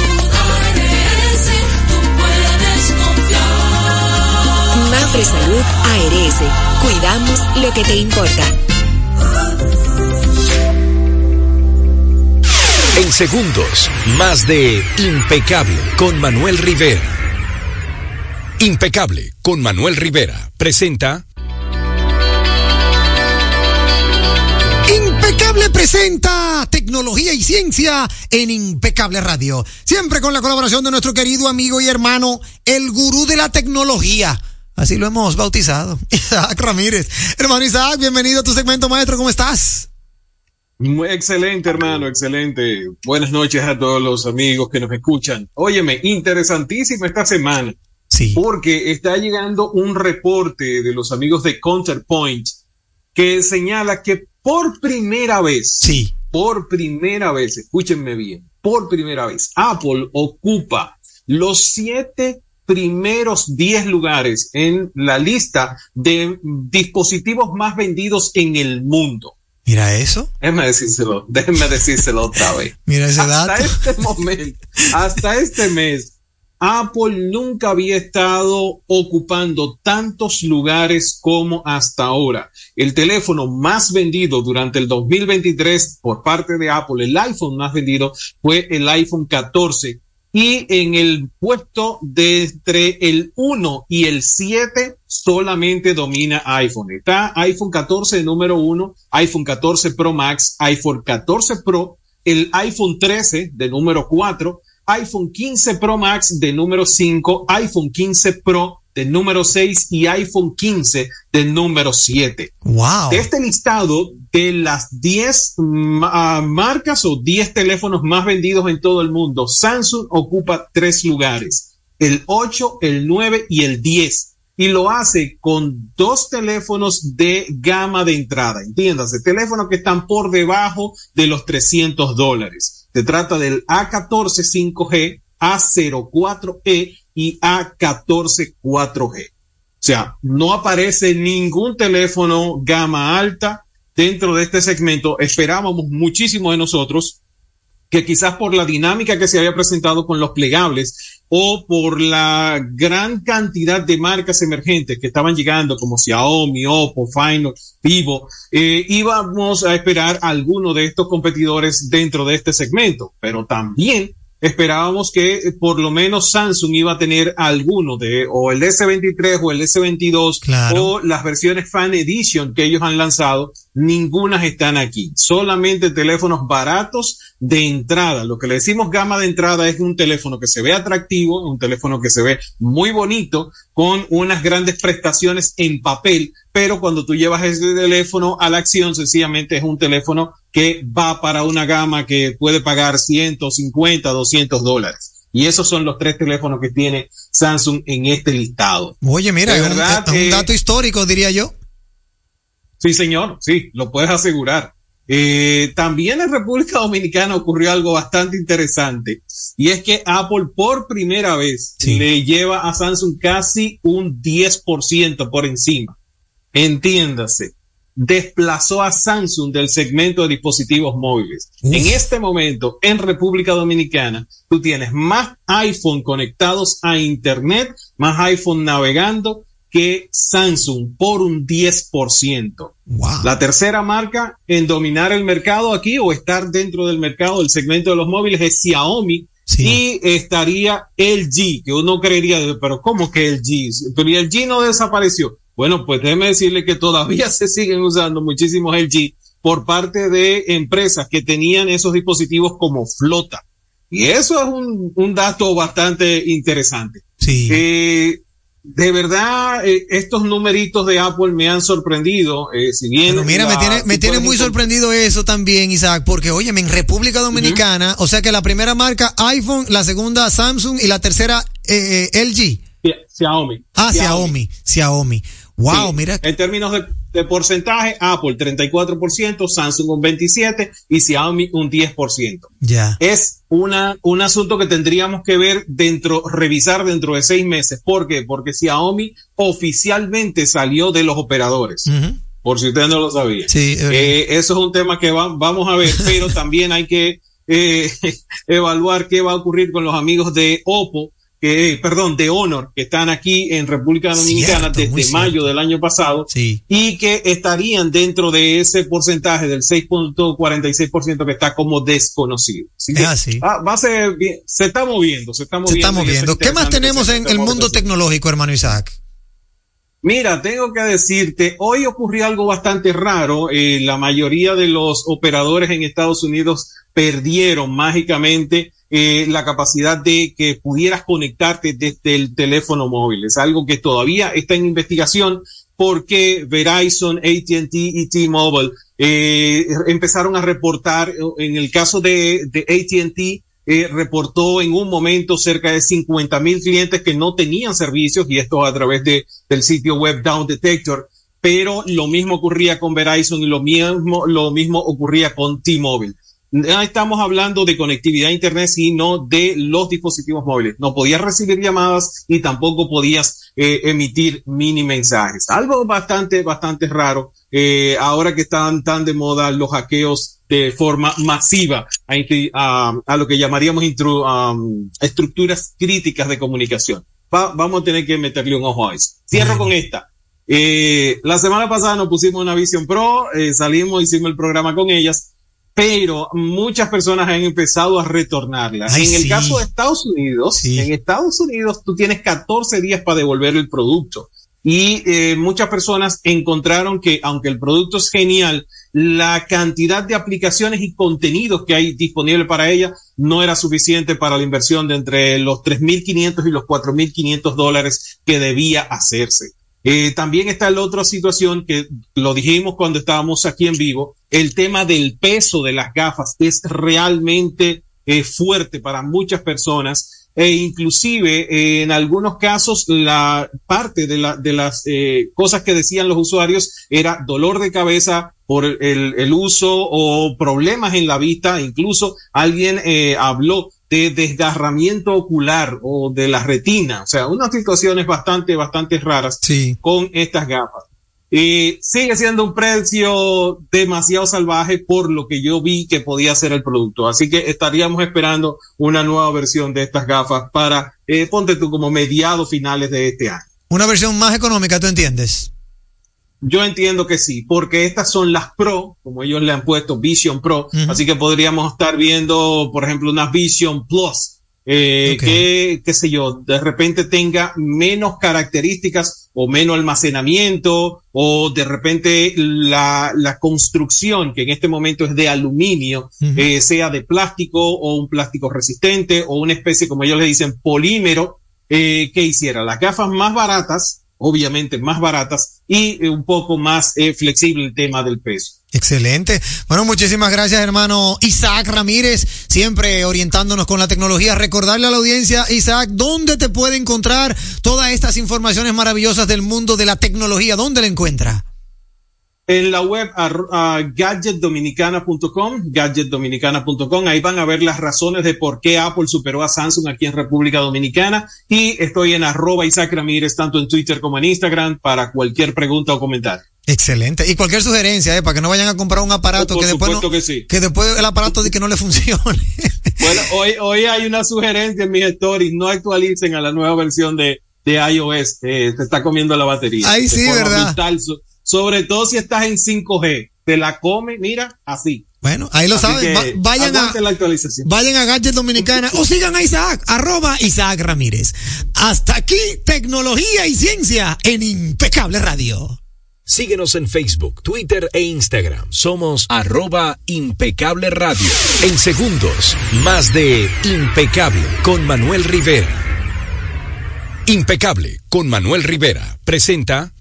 Salud ARS, cuidamos lo que te importa. En segundos, más de Impecable con Manuel Rivera. Impecable con Manuel Rivera presenta Impecable presenta tecnología y ciencia en Impecable Radio. Siempre con la colaboración de nuestro querido amigo y hermano, el gurú de la tecnología. Así lo hemos bautizado. [LAUGHS] Isaac Ramírez. Hermano Isaac, bienvenido a tu segmento maestro. ¿Cómo estás? Muy excelente, hermano, excelente. Buenas noches a todos los amigos que nos escuchan. Óyeme, interesantísima esta semana. Sí. Porque está llegando un reporte de los amigos de Counterpoint que señala que por primera vez, sí. por primera vez, escúchenme bien, por primera vez, Apple ocupa los siete primeros 10 lugares en la lista de dispositivos más vendidos en el mundo. Mira eso. Déjenme decírselo, déjenme decírselo otra vez. [LAUGHS] Mira ese hasta dato. este momento, hasta este mes, Apple nunca había estado ocupando tantos lugares como hasta ahora. El teléfono más vendido durante el 2023 por parte de Apple, el iPhone más vendido fue el iPhone 14 y en el puesto de entre el 1 y el 7 solamente domina iPhone. Está iPhone 14 de número 1, iPhone 14 Pro Max, iPhone 14 Pro, el iPhone 13 de número 4, iPhone 15 Pro Max de número 5, iPhone 15 Pro de número 6 y iPhone 15 de número 7. Wow. De este listado de las 10 ma- marcas o 10 teléfonos más vendidos en todo el mundo, Samsung ocupa tres lugares, el 8, el 9 y el 10. Y lo hace con dos teléfonos de gama de entrada, entiéndase, teléfonos que están por debajo de los 300 dólares. Se trata del A14 5G, A04E y A14 4G. O sea, no aparece ningún teléfono gama alta dentro de este segmento. Esperábamos muchísimo de nosotros que quizás por la dinámica que se había presentado con los plegables o por la gran cantidad de marcas emergentes que estaban llegando como Xiaomi, Oppo, Fino, Vivo, eh, íbamos a esperar a alguno de estos competidores dentro de este segmento. Pero también esperábamos que eh, por lo menos Samsung iba a tener alguno de, o el S23 o el S22 Claro. o las versiones Fan Edition que ellos han lanzado, ninguna están aquí. Solamente teléfonos baratos de entrada. Lo que le decimos gama de entrada es un teléfono que se ve atractivo, un teléfono que se ve muy bonito, con unas grandes prestaciones en papel, pero cuando tú llevas ese teléfono a la acción, sencillamente es un teléfono que va para una gama que puede pagar 150, 200 dólares. Y esos son los tres teléfonos que tiene Samsung en este listado. Oye, mira, es un, verdad es un dato histórico, diría yo. Sí, señor, sí, lo puedes asegurar. Eh, también en República Dominicana ocurrió algo bastante interesante y es que Apple por primera vez le lleva a Samsung casi un 10% por encima. Entiéndase, desplazó a Samsung del segmento de dispositivos móviles. En este momento, en República Dominicana, tú tienes más iPhone conectados a Internet, más iPhone navegando que Samsung por un 10%. La tercera marca en dominar el mercado aquí o estar dentro del mercado del segmento de los móviles es Xiaomi. Y estaría LG, que uno creería, pero ¿cómo que LG? Pero el LG no desapareció. Bueno, pues déjeme decirle que todavía [LAUGHS] se siguen usando muchísimos LG por parte de empresas que tenían esos dispositivos como flota. Y eso es un, un dato bastante interesante. Sí. Eh, de verdad, eh, estos numeritos de Apple me han sorprendido. eh, si bien Pero mira, me tiene, me muy sorprendido eso también, Isaac, porque oye, en República Dominicana, o sea que la primera marca iPhone, la segunda Samsung y la tercera eh, eh, LG. Xiaomi. Ah, Xiaomi. Xiaomi. Wow, Sí, mira. En términos de, de porcentaje, Apple 34%, Samsung un 27% y Xiaomi un 10%. Ya. Es una, un asunto que tendríamos que ver dentro, revisar dentro de seis meses. ¿Por qué? Porque Xiaomi oficialmente salió de los operadores. Por si usted no lo sabía. Sí. Eh, eso es un tema que va- vamos a ver, pero también hay que eh, [LAUGHS] evaluar qué va a ocurrir con los amigos de Oppo, que, perdón, de Honor, que están aquí en República Dominicana Cierto, desde mayo del año pasado Sí. y que estarían dentro de ese porcentaje del 6.46% que está como desconocido. Así que, Es así. ah, va a ser bien. se está moviendo, se está Se moviendo. está y eso es moviendo. ¿Qué más tenemos se en el mundo tecnológico, hermano Isaac? Mira, tengo que decirte, hoy ocurrió algo bastante raro. Eh, la mayoría de los operadores en Estados Unidos perdieron mágicamente eh, la capacidad de que pudieras conectarte desde el teléfono móvil. Es algo que todavía está en investigación porque Verizon, AT&T y T-Mobile eh, empezaron a reportar, en el caso de, de AT&T, eh, reportó en un momento cerca de 50 mil clientes que no tenían servicios y esto a través de, del sitio web Down Detector. Pero lo mismo ocurría con Verizon y lo mismo, lo mismo ocurría con T-Mobile. No estamos hablando de conectividad a internet, sino de los dispositivos móviles. No podías recibir llamadas y tampoco podías eh, emitir mini mensajes. Algo bastante, bastante raro. eh, ahora que están tan de moda los hackeos de forma masiva a, lo que llamaríamos estructuras críticas de comunicación. Va- vamos a tener que meterle un ojo a eso. Cierro con esta. Eh, la semana pasada nos pusimos una Vision Pro, eh, salimos, hicimos el programa con ellas, pero muchas personas han empezado a retornarla. Ay, en el sí. caso de Estados Unidos, en Estados Unidos tú tienes 14 días para devolver el producto. Y eh, muchas personas encontraron que aunque el producto es genial, la cantidad de aplicaciones y contenidos que hay disponible para ella no era suficiente para la inversión de entre los 3.500 y los 4.500 dólares que debía hacerse. Eh, también está la otra situación que lo dijimos cuando estábamos aquí en vivo, el tema del peso de las gafas es realmente eh, fuerte para muchas personas. E inclusive eh, en algunos casos la parte de, la, las cosas que decían los usuarios era dolor de cabeza por el, el uso o problemas en la vista, incluso alguien habló de desgarramiento ocular o de la retina, o sea, unas situaciones bastante, bastante raras con estas gafas. Eh, sigue siendo un precio demasiado salvaje por lo que yo vi que podía ser el producto. Así que estaríamos esperando una nueva versión de estas gafas para, eh, ponte tú como mediados finales de este año. Una versión más económica, ¿tú entiendes? Yo entiendo que sí, porque estas son las Pro, como ellos le han puesto Vision Pro, así que podríamos estar viendo, por ejemplo, una Vision Plus, eh, que, qué sé yo, de repente tenga menos características o menos almacenamiento, o de repente la, la construcción, que en este momento es de aluminio, eh, sea de plástico o un plástico resistente o una especie, como ellos le dicen, polímero, eh, que hiciera las gafas más baratas, obviamente más baratas, y eh, un poco más eh, flexible el tema del peso. Excelente. Bueno, muchísimas gracias, hermano Isaac Ramírez, siempre orientándonos con la tecnología. Recordarle a la audiencia, Isaac, ¿dónde te puede encontrar todas estas informaciones maravillosas del mundo de la tecnología? ¿Dónde la encuentra? En la web gadgetdominicana.com, gadgetdominicana.com, ahí van a ver las razones de por qué Apple superó a Samsung aquí en República Dominicana y estoy en arroba Isaac Ramírez tanto en Twitter como en Instagram para cualquier pregunta o comentario. Excelente. Y cualquier sugerencia, eh, para que no vayan a comprar un aparato Por que después, no- que sí. que después el aparato de que no le funcione. [LAUGHS] Bueno, hoy, hoy hay una sugerencia en mis stories, no actualicen a la nueva versión de, de iOS, eh, te está comiendo la batería. De sí, ¿verdad? Sobre todo si estás en 5G, te la come, mira, así. Bueno, ahí lo Así saben. Va- vayan a, la actualización. vayan a Gadget Dominicana o sigan a Isaac, arroba Isaac Ramírez. Hasta aquí, tecnología y ciencia en Impecable Radio. Síguenos en Facebook, Twitter e Instagram. Somos arroba impecable radio. En segundos, más de Impecable con Manuel Rivera. Impecable con Manuel Rivera. Presenta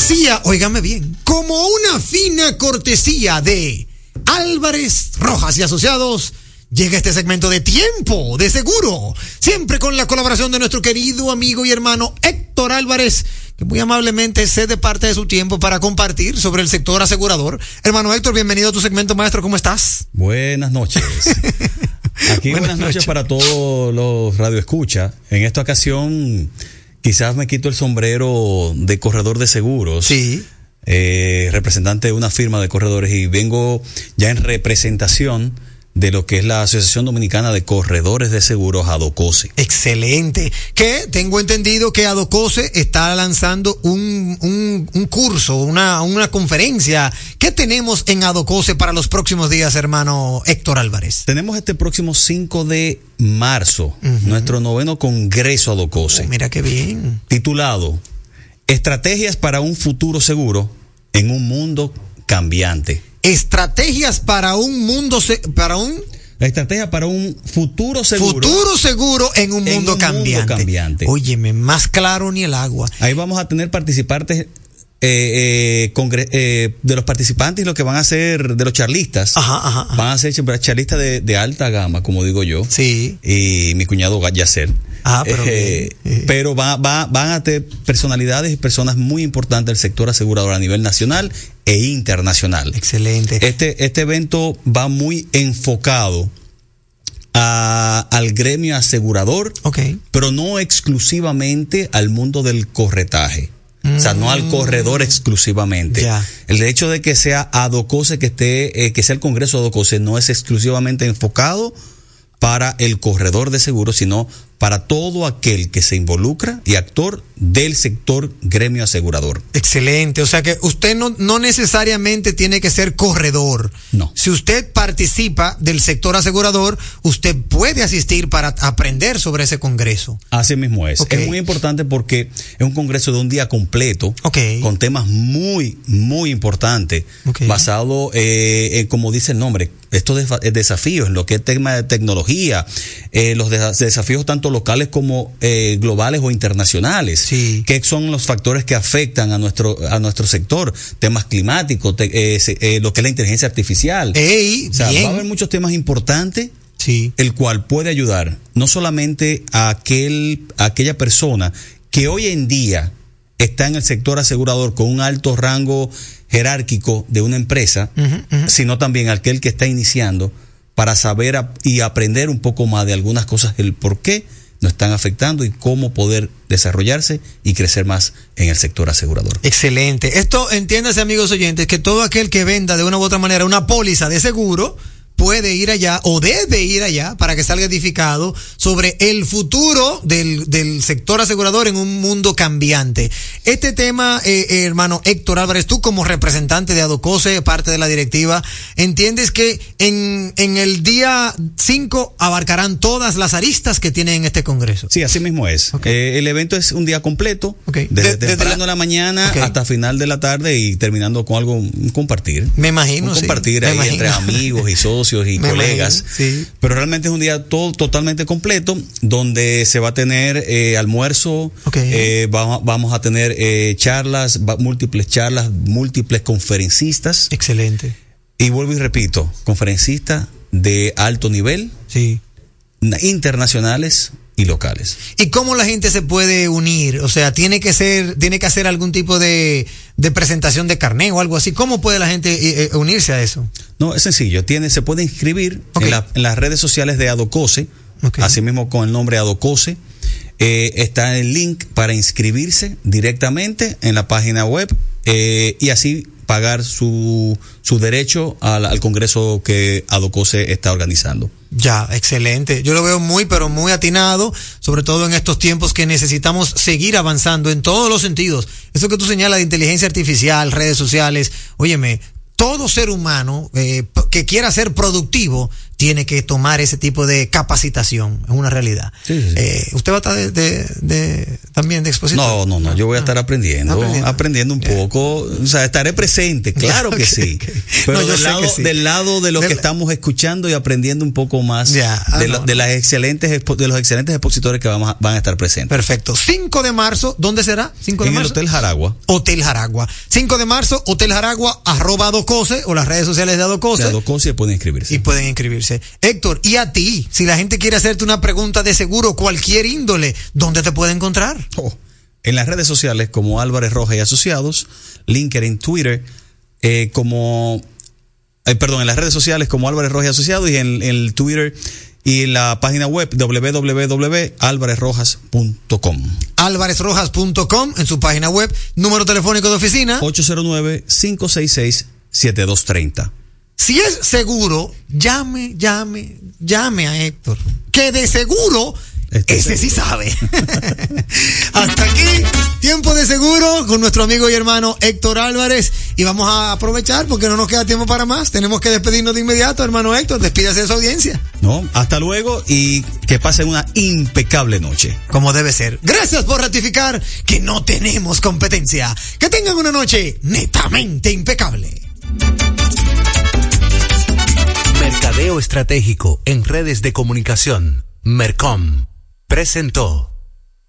cortesía, óigame bien, como una fina cortesía de Álvarez Rojas y Asociados, llega este segmento de tiempo, de seguro, siempre con la colaboración de nuestro querido amigo y hermano Héctor Álvarez, que muy amablemente cede parte de su tiempo para compartir sobre el sector asegurador. Hermano Héctor, bienvenido a tu segmento, maestro, ¿cómo estás? Buenas noches. [LAUGHS] Aquí buenas, noches. para todos los radioescucha. En esta ocasión, quizás me quito el sombrero de corredor de seguros. Sí. Eh, representante de una firma de corredores y vengo ya en representación de lo que es la Asociación Dominicana de Corredores de Seguros, ADOCOSE. Excelente. Que tengo entendido que Adocose está lanzando un, un, un curso, una, una conferencia. ¿Qué tenemos en Adocose para los próximos días, hermano Héctor Álvarez? Tenemos este próximo 5 de marzo, nuestro noveno Congreso ADOCOSE. Oh, mira qué bien. Titulado Estrategias para un futuro seguro en un mundo cambiante. Estrategias para un mundo, se- para un La estrategia para un futuro seguro. futuro seguro en un en mundo un cambiante. cambiante. Óyeme, más claro ni el agua. Ahí vamos a tener participantes eh, eh, eh, de los participantes lo que van a ser de los charlistas. Van a ser charlistas de, de alta gama, como digo yo. Sí. Y mi cuñado Yacer. Ah, pero Eh, pero va, va- van a tener personalidades y personas muy importantes del sector asegurador a nivel nacional e internacional. Excelente. Este, este evento va muy enfocado a- al gremio asegurador, pero no exclusivamente al mundo del corretaje. O sea, no al corredor exclusivamente. El hecho de que sea Adocose, que esté, eh, que sea el Congreso Adocose, no es exclusivamente enfocado para el corredor de seguros, sino para todo aquel que se involucra y actor del sector gremio asegurador. Excelente. O sea que usted no, no necesariamente tiene que ser corredor. No. Si usted participa del sector asegurador, usted puede asistir para aprender sobre ese congreso. Así mismo es. Es muy importante porque es un congreso de un día completo, con temas muy, muy importantes, basado eh, en, como dice el nombre, estos desafíos, en lo que es tema de tecnología, eh, los desa- desafíos tanto locales como eh, globales o internacionales, que son los factores que afectan a nuestro, a nuestro sector, temas climáticos, te- eh, eh, lo que es la inteligencia artificial. o sea, bien. va a haber muchos temas importantes Sí. el cual puede ayudar no solamente a, aquel, a aquella persona que hoy en día está en el sector asegurador con un alto rango jerárquico de una empresa, sino también a aquel que está iniciando para saber y aprender un poco más de algunas cosas, el por qué nos están afectando y cómo poder desarrollarse y crecer más en el sector asegurador. Excelente. Esto, entiéndase, amigos oyentes, que todo aquel que venda de una u otra manera una póliza de seguro puede ir allá o debe ir allá para que salga edificado sobre el futuro del, del sector asegurador en un mundo cambiante. Este tema, eh, eh, hermano Héctor Álvarez, tú como representante de Adocose, parte de la directiva, entiendes que en, en el día 5 abarcarán todas las aristas que tienen en este Congreso. Sí, así mismo es. Eh, el evento es un día completo, desde De- temprano en la mañana hasta final de la tarde y terminando con algo, compartir. Me imagino, Un compartir ahí imagino. entre amigos y socios [LAUGHS] y Me colegas. imagino, sí. Pero realmente es un día todo totalmente completo donde se va a tener eh, almuerzo, eh, va- vamos a tener eh, charlas, va- múltiples charlas, múltiples conferencistas. Excelente. Y vuelvo y repito, conferencistas de alto nivel, sí. internacionales y locales. ¿Y cómo la gente se puede unir? O sea, tiene que ser, tiene que hacer algún tipo de, de presentación de carné o algo así. ¿Cómo puede la gente eh, eh, unirse a eso? No, es sencillo. Tiene, se puede inscribir en, la- en las redes sociales de Adocose, asimismo con el nombre Adocose. Eh, está el link para inscribirse directamente en la página web eh, y así pagar su, su derecho al, al congreso que Adocose está organizando. Ya, excelente. Yo lo veo muy, pero muy atinado, sobre todo en estos tiempos que necesitamos seguir avanzando en todos los sentidos. Eso que tú señalas de inteligencia artificial, redes sociales, óyeme, todo ser humano eh, que quiera ser productivo tiene que tomar ese tipo de capacitación, es una realidad. Eh, ¿Usted va a estar de, de- de- también de expositor? No, no, no, yo voy a estar aprendiendo, Aprendiendo. aprendiendo, un poco, o sea, estaré presente, claro [LAUGHS] que sí. Pero No, yo del, sé lado, que sí. del lado de lo Del- que estamos escuchando y aprendiendo un poco más ah, de, no, lo- de las excelentes de los excelentes expositores que vamos a- van a estar presentes. Perfecto. 5 de marzo, ¿dónde será? 5 de En el marzo. Hotel Jaragua. Hotel Jaragua. 5 de marzo, Hotel Jaragua, arroba Adocose o las redes sociales de Adocose. De Adocose pueden inscribirse. Y pueden inscribirse. Héctor, y a ti, si la gente quiere hacerte una pregunta de seguro, cualquier índole, ¿dónde te puede encontrar? Oh, en las redes sociales como Álvarez Rojas y Asociados, LinkedIn, Twitter, eh, como, eh, perdón, en las redes sociales como Álvarez Rojas y Asociados y en, en el Twitter y la página web www.alvarezrojas.com. álvarezrojas.com en su página web, número telefónico de oficina. 809-566-7230. Si es seguro, llame, llame, llame a Héctor. Que de seguro, ese sí sabe. [LAUGHS] Hasta aquí, tiempo de seguro con nuestro amigo y hermano Héctor Álvarez. Y vamos a aprovechar porque no nos queda tiempo para más. Tenemos que despedirnos de inmediato, hermano Héctor. Despídase de su audiencia. ¿No? Hasta luego y que pasen una impecable noche. Como debe ser. Gracias por ratificar que no tenemos competencia. Que tengan una noche netamente impecable. Mercadeo Estratégico en redes de comunicación. Mercom presentó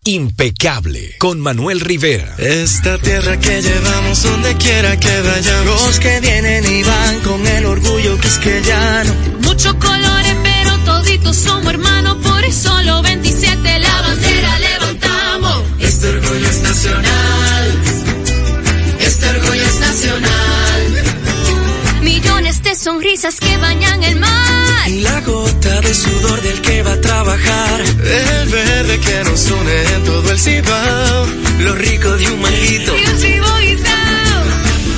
Impecable con Manuel Rivera. Esta tierra que llevamos donde quiera que vayamos. Los que vienen y van con el orgullo quisqueyano. Muchos colores, pero toditos somos hermanos, por eso los 27 la bandera levantamos. Este orgullo es nacional. Este orgullo es nacional. De sonrisas que bañan el mar. Y la gota de sudor del que va a trabajar. El verde que nos une en todo el cibao. Lo rico de un manguito. Y un.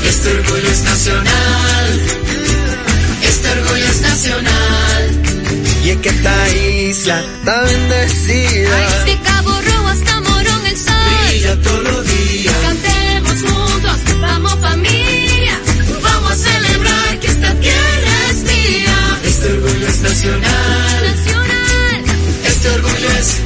Este orgullo es nacional. Este orgullo es nacional. Y es que esta isla está bendecida. Desde Cabo Rojo hasta Morón el sol. Brilla todos los días. Nacional. Nacional. Este orgullo es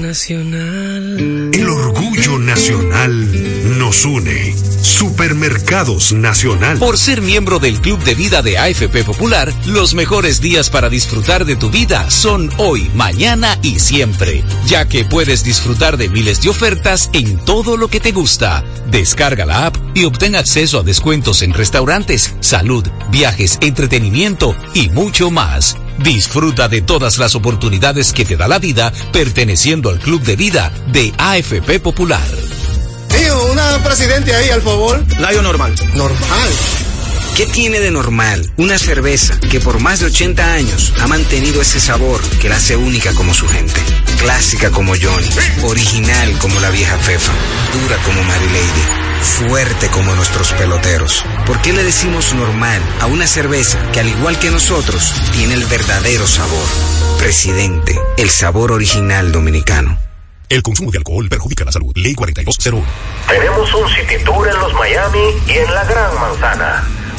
nacional. El orgullo nacional nos une. Supermercados Nacional. Por ser miembro del Club de Vida de AFP Popular, los mejores días para disfrutar de tu vida son hoy, mañana y siempre, ya que puedes disfrutar de miles de ofertas en todo lo que te gusta. Descarga la app y obtén acceso a descuentos en restaurantes, salud, viajes, entretenimiento y mucho más. Disfruta de todas las oportunidades que te da la vida perteneciendo al Club de Vida de AFP Popular. Tío, una presidente ahí, al favor. Layo normal. Normal. ¿Qué tiene de normal una cerveza que por más de 80 años ha mantenido ese sabor que la hace única como su gente? Clásica como Johnny, original como la vieja Fefa, dura como Mary Lady, fuerte como nuestros peloteros. ¿Por qué le decimos normal a una cerveza que al igual que nosotros tiene el verdadero sabor? Presidente, el sabor original dominicano. El consumo de alcohol perjudica la salud. Ley 4201. Tenemos un City Tour en los Miami y en la Gran Manzana.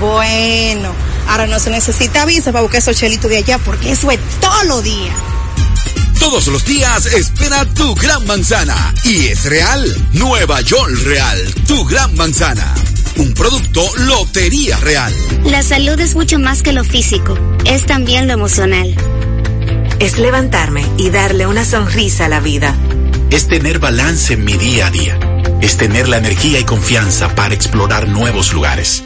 Bueno, ahora no se necesita visa para buscar esos chelitos de allá porque eso es todo lo día. Todos los días espera tu gran manzana. Y es real. Nueva York Real, tu gran manzana. Un producto Lotería Real. La salud es mucho más que lo físico, es también lo emocional. Es levantarme y darle una sonrisa a la vida. Es tener balance en mi día a día. Es tener la energía y confianza para explorar nuevos lugares.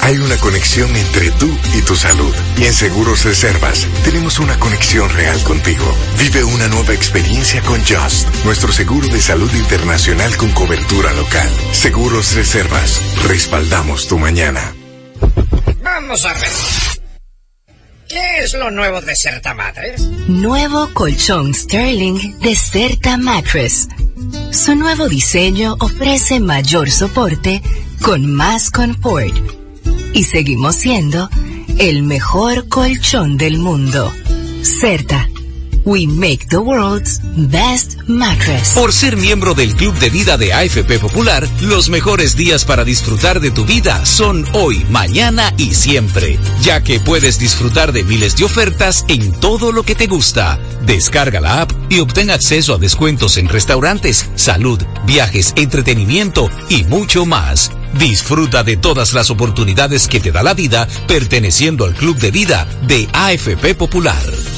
Hay una conexión entre tú y tu salud. Y en Seguros Reservas tenemos una conexión real contigo. Vive una nueva experiencia con Just, nuestro seguro de salud internacional con cobertura local. Seguros Reservas, respaldamos tu mañana. Vamos a ver. ¿Qué es lo nuevo de Certa Mattress? Nuevo colchón Sterling de Certa Mattress. Su nuevo diseño ofrece mayor soporte con más confort. Y seguimos siendo el mejor colchón del mundo. Certa. We make the world's best mattress. Por ser miembro del Club de Vida de AFP Popular, los mejores días para disfrutar de tu vida son hoy, mañana y siempre, ya que puedes disfrutar de miles de ofertas en todo lo que te gusta. Descarga la app y obtén acceso a descuentos en restaurantes, salud, viajes, entretenimiento y mucho más. Disfruta de todas las oportunidades que te da la vida perteneciendo al Club de Vida de AFP Popular.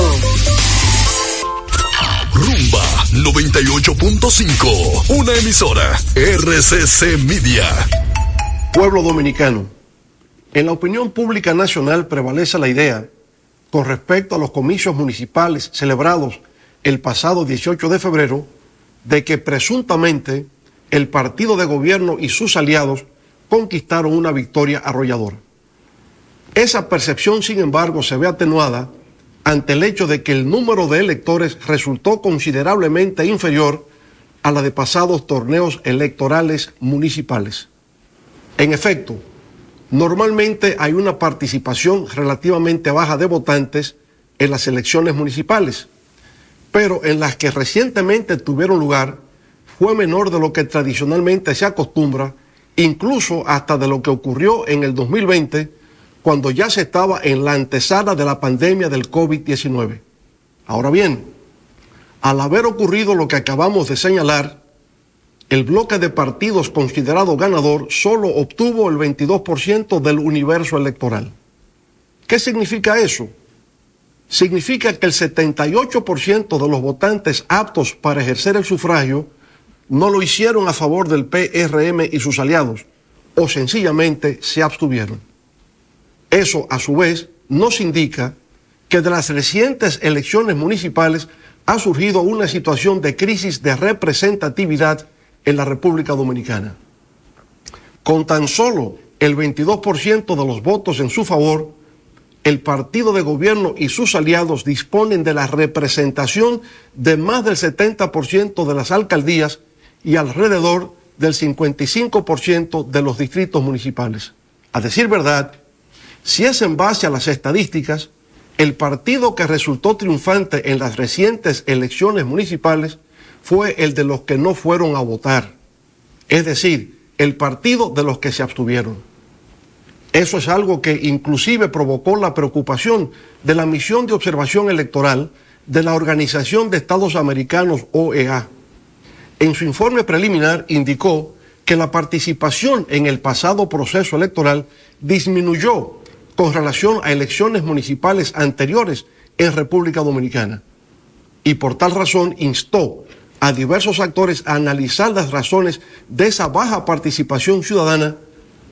Rumba 98.5, una emisora RCC Media. Pueblo dominicano, en la opinión pública nacional prevalece la idea, con respecto a los comicios municipales celebrados el pasado 18 de febrero, de que presuntamente el partido de gobierno y sus aliados conquistaron una victoria arrolladora. Esa percepción, sin embargo, se ve atenuada ante el hecho de que el número de electores resultó considerablemente inferior a la de pasados torneos electorales municipales. En efecto, normalmente hay una participación relativamente baja de votantes en las elecciones municipales, pero en las que recientemente tuvieron lugar fue menor de lo que tradicionalmente se acostumbra, incluso hasta de lo que ocurrió en el 2020, cuando ya se estaba en la antesala de la pandemia del COVID-19. Ahora bien, al haber ocurrido lo que acabamos de señalar, el bloque de partidos considerado ganador solo obtuvo el 22% del universo electoral. ¿Qué significa eso? Significa que el 78% de los votantes aptos para ejercer el sufragio no lo hicieron a favor del PRM y sus aliados, o sencillamente se abstuvieron. Eso, a su vez, nos indica que de las recientes elecciones municipales ha surgido una situación de crisis de representatividad en la República Dominicana. Con tan solo el 22% de los votos en su favor, el partido de gobierno y sus aliados disponen de la representación de más del 70% de las alcaldías y alrededor del 55% de los distritos municipales. A decir verdad, si es en base a las estadísticas, el partido que resultó triunfante en las recientes elecciones municipales fue el de los que no fueron a votar, es decir, el partido de los que se abstuvieron. Eso es algo que inclusive provocó la preocupación de la misión de observación electoral de la Organización de Estados Americanos OEA. En su informe preliminar indicó que la participación en el pasado proceso electoral disminuyó con relación a elecciones municipales anteriores en República Dominicana. Y por tal razón instó a diversos actores a analizar las razones de esa baja participación ciudadana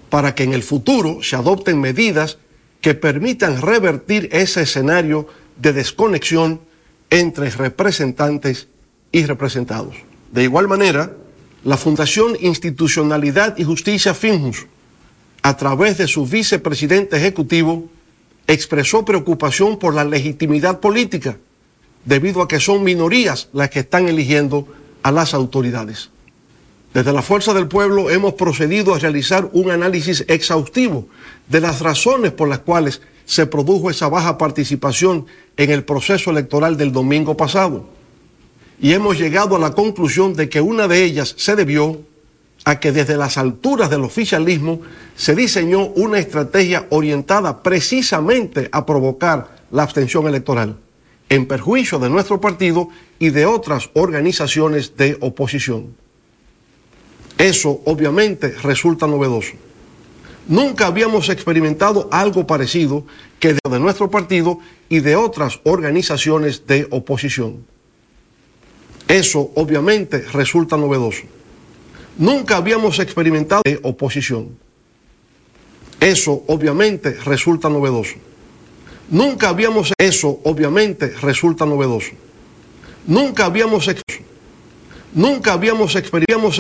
para que en el futuro se adopten medidas que permitan revertir ese escenario de desconexión entre representantes y representados. De igual manera, la Fundación Institucionalidad y Justicia Finjus, a través de su vicepresidente ejecutivo, expresó preocupación por la legitimidad política, debido a que son minorías las que están eligiendo a las autoridades. Desde la Fuerza del Pueblo hemos procedido a realizar un análisis exhaustivo de las razones por las cuales se produjo esa baja participación en el proceso electoral del domingo pasado. Y hemos llegado a la conclusión de que una de ellas se debió a que desde las alturas del oficialismo se diseñó una estrategia orientada precisamente a provocar la abstención electoral, en perjuicio de nuestro partido y de otras organizaciones de oposición. Eso obviamente resulta novedoso. Nunca habíamos experimentado algo parecido que de nuestro partido y de otras organizaciones de oposición. Eso obviamente resulta novedoso. Nunca habíamos experimentado oposición. Eso obviamente resulta novedoso. Nunca habíamos eso obviamente resulta novedoso. Nunca habíamos nunca habíamos experimentado